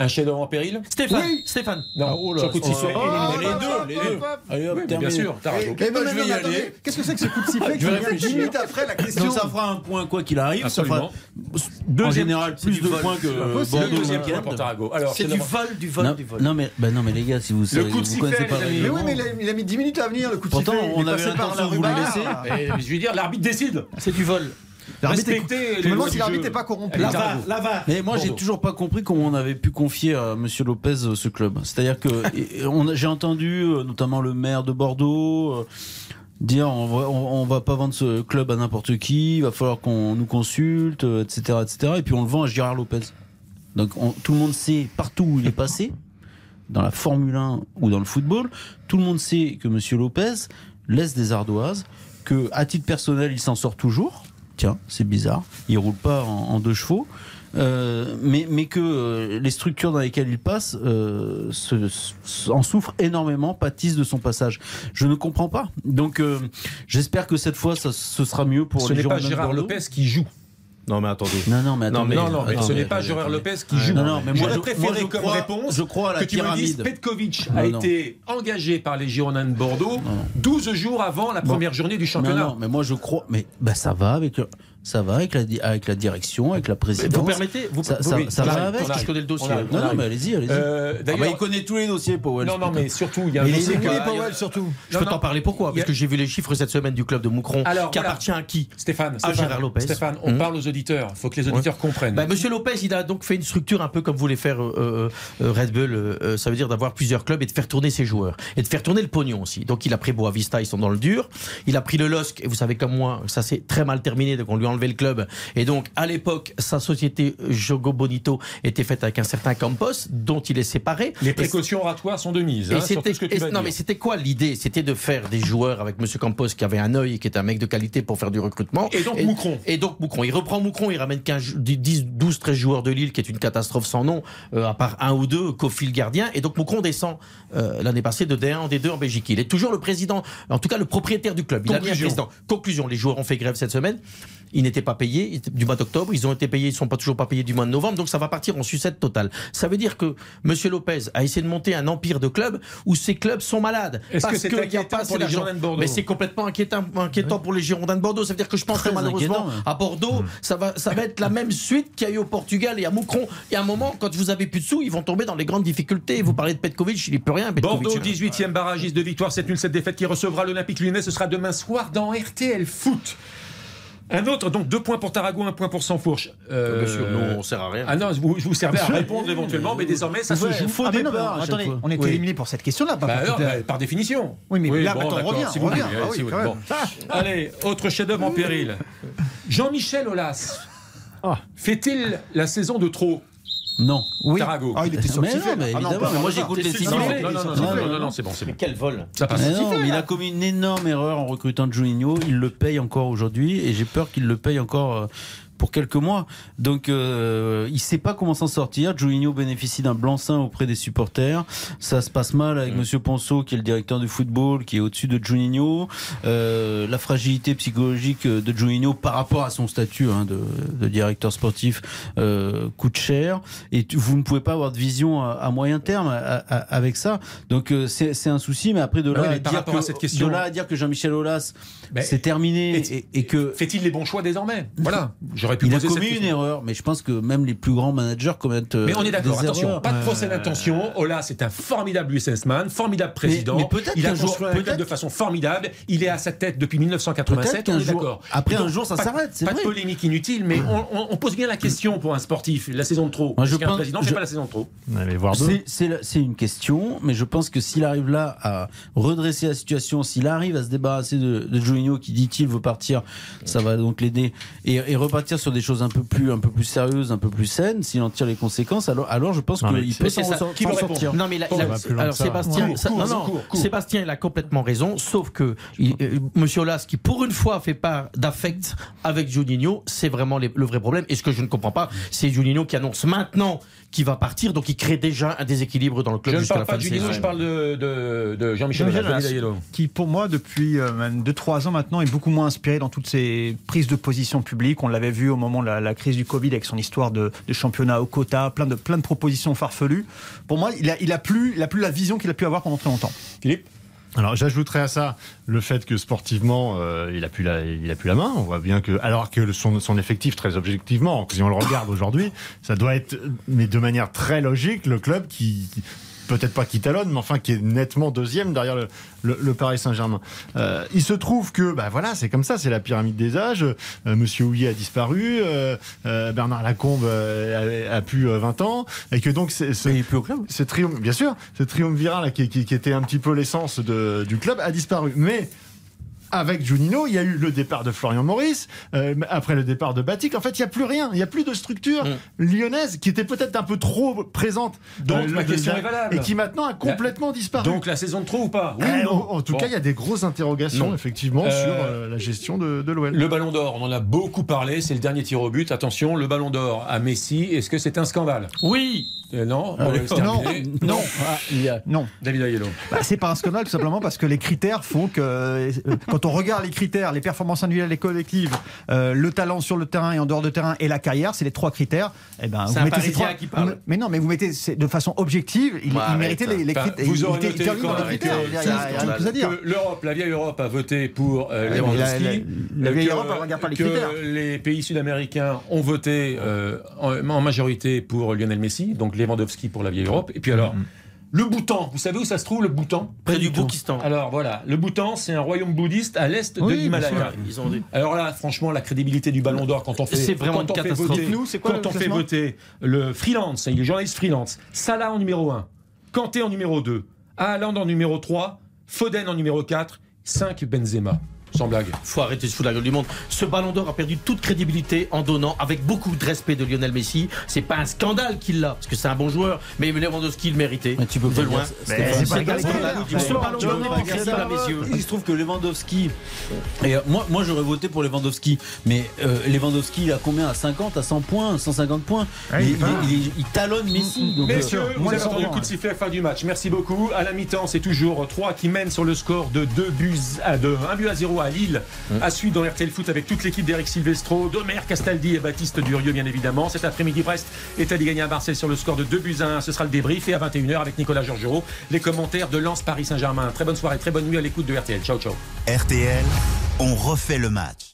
un chef-d'œuvre en péril Stéphane, Stéphane. Non, oh là, sur le coup de oh, sifflet, oh, oh, les deux, les deux. Allez hop, Oui, bien sûr, t'as raison. Eh ben, je vais y aller. Qu'est-ce que c'est que ce coup de sifflet Je vais réfléchir. après la question Donc ça fera un point quoi qu'il arrive. Ça Absolument. fera deux En général plus de points que Le Bordeaux. deuxième point pour Tarago. Alors, C'est du vol, du vol, Non, du vol. non, mais bah non mais les gars si vous savez, coup de vous sifflet, le. Mais oui, mais il a, mis 10 minutes à venir le coup de Pourtant, sifflet. on Il est avait l'intention de vous le laisser. Je veux dire, l'arbitre décide. C'est du vol. Demande lois si l'arbitre n'est pas corrompu. La. VAR, la VAR. Mais moi, j'ai toujours pas compris comment on avait pu confier à Monsieur Lopez euh, ce club. C'est-à-dire que j'ai entendu euh, notamment le maire de Bordeaux euh, dire on va, on, on va pas vendre ce club à n'importe qui, il va falloir qu'on nous consulte, etc., etc. Et puis on le vend à Gérard Lopez. Donc on- tout le monde sait partout où il est passé, dans la Formule 1 ou dans le football, tout le monde sait que Monsieur Lopez laisse des ardoises, que à titre personnel il s'en sort toujours. Tiens, c'est bizarre. Il roule pas en, en deux chevaux. Euh, mais, mais que euh, les structures dans lesquelles il passe euh, se, se- en souffrent énormément, pâtissent de son passage. Je ne comprends pas. Donc euh, j'espère que cette fois, ça, ce sera mieux pour Ce les n'est pas Gérard Bordeaux. Lopez qui joue. Non, mais attendez. Non, non, mais attends. Non, mais- non, non, mais ce n'est pas attendez, attendez. Lopez qui joue. Non, non, mais moi, je- comme crois- réponse je crois à la que tu me dises pyramide. Petkovic a été engagé par les Girondins de Bordeaux 12 jours avant la première journée du championnat. non, mais moi je crois. Mais bah, ça va avec, le- ça va avec la, di- avec la direction, avec la présidence. Vous permettez vous, Ça- ça- oui, ça va arrive, avec je connais le dossier. Arrive, Non, non, mais allez-y, allez-y. Euh, Ah bah, D'ailleurs, il connaît tous les dossiers, Powell. non, non, mais surtout, il y a un Mais il dossier il Powell, surtout. Je Non, peux t'en parler pourquoi a- Parce que j'ai vu les chiffres cette semaine du club de Moucron Alors, qui voilà. appartient à qui Stéphane, À Stéphane, Gérard Lopez. Stéphane, on Hum. parle aux auditeurs. Il faut que les auditeurs comprennent. Bah, Monsieur Lopez, il a donc fait une structure un peu comme voulait faire euh, euh, Red Bull. euh, euh, ça veut dire d'avoir plusieurs clubs et de faire tourner ses joueurs et de faire tourner le pognon aussi. Donc il a pris Boavista, ils sont dans le dur. Il a pris le LOSC et vous savez comme moi, ça s'est très mal terminé. Donc on lui enlevé le club. Et donc à l'époque, sa société Jogo Bonito était faite avec un certain Campos, dont il est séparé. les précautions oratoires sont de mise. et hein, sur c'était tout ce que tu et- vas non mais c'était quoi l'idée? C'était de faire des joueurs avec Monsieur Campos qui avait un œil et qui était un mec de qualité pour faire du recrutement. Et donc Moucron. Et donc Moucron. Il reprend Moucron, il ramène 15, 10, 12, 13 joueurs de Lille qui est une catastrophe sans nom, euh, à part un ou deux, Kofi le gardien. Et donc Moucron descend euh, l'année passée de D1 en D2 en Belgique. Il est toujours le président, en tout cas le propriétaire du club. Il a mis un Conclusion. président. Conclusion, les joueurs ont fait grève cette semaine. Ils n'étaient pas payés du mois d'octobre. Ils ont été payés, ils ne sont pas toujours pas payés du mois de novembre. Donc ça va partir en sucette totale. Ça veut dire que Monsieur Lopez a essayé de monter un empire de clubs où ces clubs sont malades. Est-ce que Parce c'est y a inquiétant pas pour les. Girondins de Bordeaux Mais c'est complètement inquiétant, inquiétant pour les Girondins de Bordeaux. Ça veut dire que je pense Très que malheureusement, à Bordeaux, ça, va, ça va être la même suite qu'il y a eu au Portugal et à Moucron. Et à un moment, quand vous avez plus de sous, ils vont tomber dans les grandes difficultés. Vous parlez de Petkovic, il n'est plus rien. Petkovic. Bordeaux, 18e barragiste de victoire, 7 nuls, 7 défaites qui recevra l'Olympique lyonnais. Ce sera demain soir dans RTL Foot. Un autre, donc deux points pour Tarago, un point pour Sansfourche. Euh, Monsieur, nous, on sert à rien. Ah non, vous, je vous servais à répondre éventuellement, mais désormais ça se joue. faux ah, non, départ chaque attendez, fois. on Oui. éliminé pour cette question-là. Bah alors, bah, par définition. Oui, mais là, bon, maintenant, on revient, si on vous revient. Ah oui. Bon. Allez, autre chef-d'œuvre en péril. Jean-Michel Aulas Ah. fait-il la saison de trop? Non. Oui. Tarago. Ah, il était sur le Mais non, mais Ah non, évidemment, mais moi j'écoute les sifflets. Non, non, non, non, Non, non, non, non, non, c'est bon, c'est bon. Quel vol Ça passe. Mais non, mais il a commis une énorme erreur en recrutant Juninho. Il le paye encore aujourd'hui et j'ai peur qu'il le paye encore euh, pour quelques mois. Donc, euh, il sait pas comment s'en sortir. Juninho bénéficie d'un blanc-seing auprès des supporters. Ça se passe mal avec Monsieur Ponceau, qui est le directeur du football, qui est au-dessus de Juninho. Euh, la fragilité psychologique de Juninho par rapport à son statut hein, de, de directeur sportif euh, coûte cher. Et tu- vous ne pouvez pas avoir de vision à, à moyen terme à- à- avec ça. Donc, euh, c'est un souci. Mais après, de Ouais, là, mais à dire que, cette question- de là à dire que Jean-Michel Aulas, Ben, c'est terminé et- et, et que Fait-il les bons choix désormais? Voilà. Pu il a poser cette commis une erreur, mais je pense que même les plus grands managers commettent. euh, Mais on est d'accord, attention, erreurs. pas de procès d'intention. Ola, c'est un formidable businessman, formidable président. mais peut-être il a jour- un peut-être- de façon formidable. Il est à sa tête depuis 1987. Peut-être qu'un on est jour- d'accord. après donc, un jour, ça pas- s'arrête, c'est Pas de polémique inutile, mais on, on- on pose bien la question pour un sportif. La saison de trop. Moi, je pense- président, je- c'est pas la saison de trop. Allez voir deux. C'est- C'est la- c'est une question, mais je pense que s'il arrive là à redresser la situation, s'il arrive à se débarrasser de, de Juninho qui dit-il veut partir, ça va donc l'aider et, et repartir sur des choses un peu plus un peu plus sérieuses, un peu plus saines. S'il en tire les conséquences, alors alors je pense qu'il c'est- peut s'en sortir. Non mais il a- alors. Sébastien, Cours, ça- cours, non, non, cours, cours. Sébastien, il a complètement raison. Sauf que il- euh, Monsieur Olas, qui pour une fois fait part d'affect avec Juninho, c'est vraiment les- le vrai problème. Et ce que je ne comprends pas, c'est Juninho qui annonce maintenant qu'il va partir, donc il crée déjà un déséquilibre dans le Je club ne jusqu'à parle la pas fin de Juninho, saison. je parle de, de, de Jean-Michel Ayello. qui pour moi depuis 2-3 ans maintenant est beaucoup moins inspiré dans toutes ses prises de position publiques. On l'avait vu au moment de la, la crise du Covid avec son histoire de, de championnat au quota, plein de, plein de propositions farfelues. Pour moi, il a, il a, plus, il a plus la vision qu'il a pu avoir pendant très longtemps. Philippe? Alors j'ajouterais à ça le fait que sportivement euh, il a plus la il a plus la main. On voit bien que alors que son, son effectif très objectivement, si on le regarde aujourd'hui, ça doit être mais de manière très logique le club qui qui- peut-être pas qui talonne, mais enfin qui est nettement deuxième derrière le, le, le Paris Saint-Germain. Euh, il se trouve que bah voilà c'est comme ça, c'est la pyramide des âges. Euh, Monsieur Houillet a disparu, euh, euh, Bernard Lacombe a, a plus euh, 20 ans et que donc c'est ce, ce triomphe, bien sûr, ce triumvirat là qui, qui, qui était un petit peu l'essence de- du club a disparu. Mais avec Juninho, il y a eu le départ de Florian Maurice, euh, après le départ de Batik. En fait, il n'y a plus rien. Il n'y a plus de structure lyonnaise qui était peut-être un peu trop présente. Donc, euh, ma question est valable. Et qui maintenant a complètement disparu. Donc la saison de trop ou pas Oui Eh, en, en tout Bon. cas, il y a des grosses interrogations, Non. effectivement, Euh, sur euh, la gestion de, de l'OL. Le ballon d'or, on en a beaucoup parlé, c'est le dernier tir au but. Attention, le ballon d'or à Messi, est-ce que c'est un scandale? Oui Euh, Non Ah Bon. Non. Non. Non. David Ayello. Bah, c'est pas un scandale tout simplement parce que les critères font que quand on regarde les critères, les performances individuelles et collectives, euh, le talent sur le terrain et en dehors de terrain et la carrière, c'est les trois critères. Eh ben, C'est vous un mettez ces trois- qui parle. Mais non, mais vous mettez c'est- de façon objective, il, Bah, il méritait arrête. les, critères. vous aurez noté que l'Europe, la vieille Europe a voté pour euh, Lewandowski. la- la- la vieille que- Europe, elle regarde pas les que critères. les pays sud-américains ont voté euh, en, en majorité pour Lionel Messi, donc Lewandowski pour la vieille Europe. Et puis alors, le Bhoutan, vous savez où ça se trouve le Bhoutan? Près du Boukistan. Alors voilà, le Bhoutan, c'est un royaume bouddhiste à l'est de Oui, l'Himalaya. des- Alors là, franchement, la crédibilité du Ballon d'Or quand on fait, C'est vraiment quand une catastrophe. voter, Dites-nous, c'est quoi quand le on fait voter le freelance, il est journaliste freelance, Salah en numéro 1, Kanté en numéro 2, Haaland en numéro 3, Foden en numéro 4, 5 Benzema. Sans blague. faut arrêter de se foutre la gueule du monde. Ce ballon d'or a perdu toute crédibilité en donnant, avec beaucoup de respect de Lionel Messi. C'est pas un scandale qu'il l'a, parce que c'est un bon joueur, mais Lewandowski le méritait. Mais tu peux de loin. c'est pas égal. scandale. Mais Ce ballon Tu d'or peux n'est pas pas dire crédible ça. à mes yeux. Il se trouve que Lewandowski, et euh, moi, moi j'aurais voté pour Lewandowski, mais euh, Lewandowski il a combien? À 50, à 100 points, 150 points? Ouais, il, talonne Messi. donc, euh, Messieurs, vous avez de entendu le coup de sifflet à la fin du match. Merci beaucoup. À la mi-temps, c'est toujours 3 qui mènent sur le score de 2 buts à 2. 1 but à 0 à Lille. À suivre dans RTL Foot avec toute l'équipe d'Eric Silvestro, Domer, Castaldi et Baptiste Durieux, bien évidemment. Cet après-midi, Brest est allé gagner à Marseille sur le score de 2 buts à 1. Ce sera le débrief. Et à 21h, avec Nicolas Georgerot, les commentaires de Lens Paris Saint-Germain. Très bonne soirée, très bonne nuit à l'écoute de RTL. Ciao, ciao. RTL, on refait le match.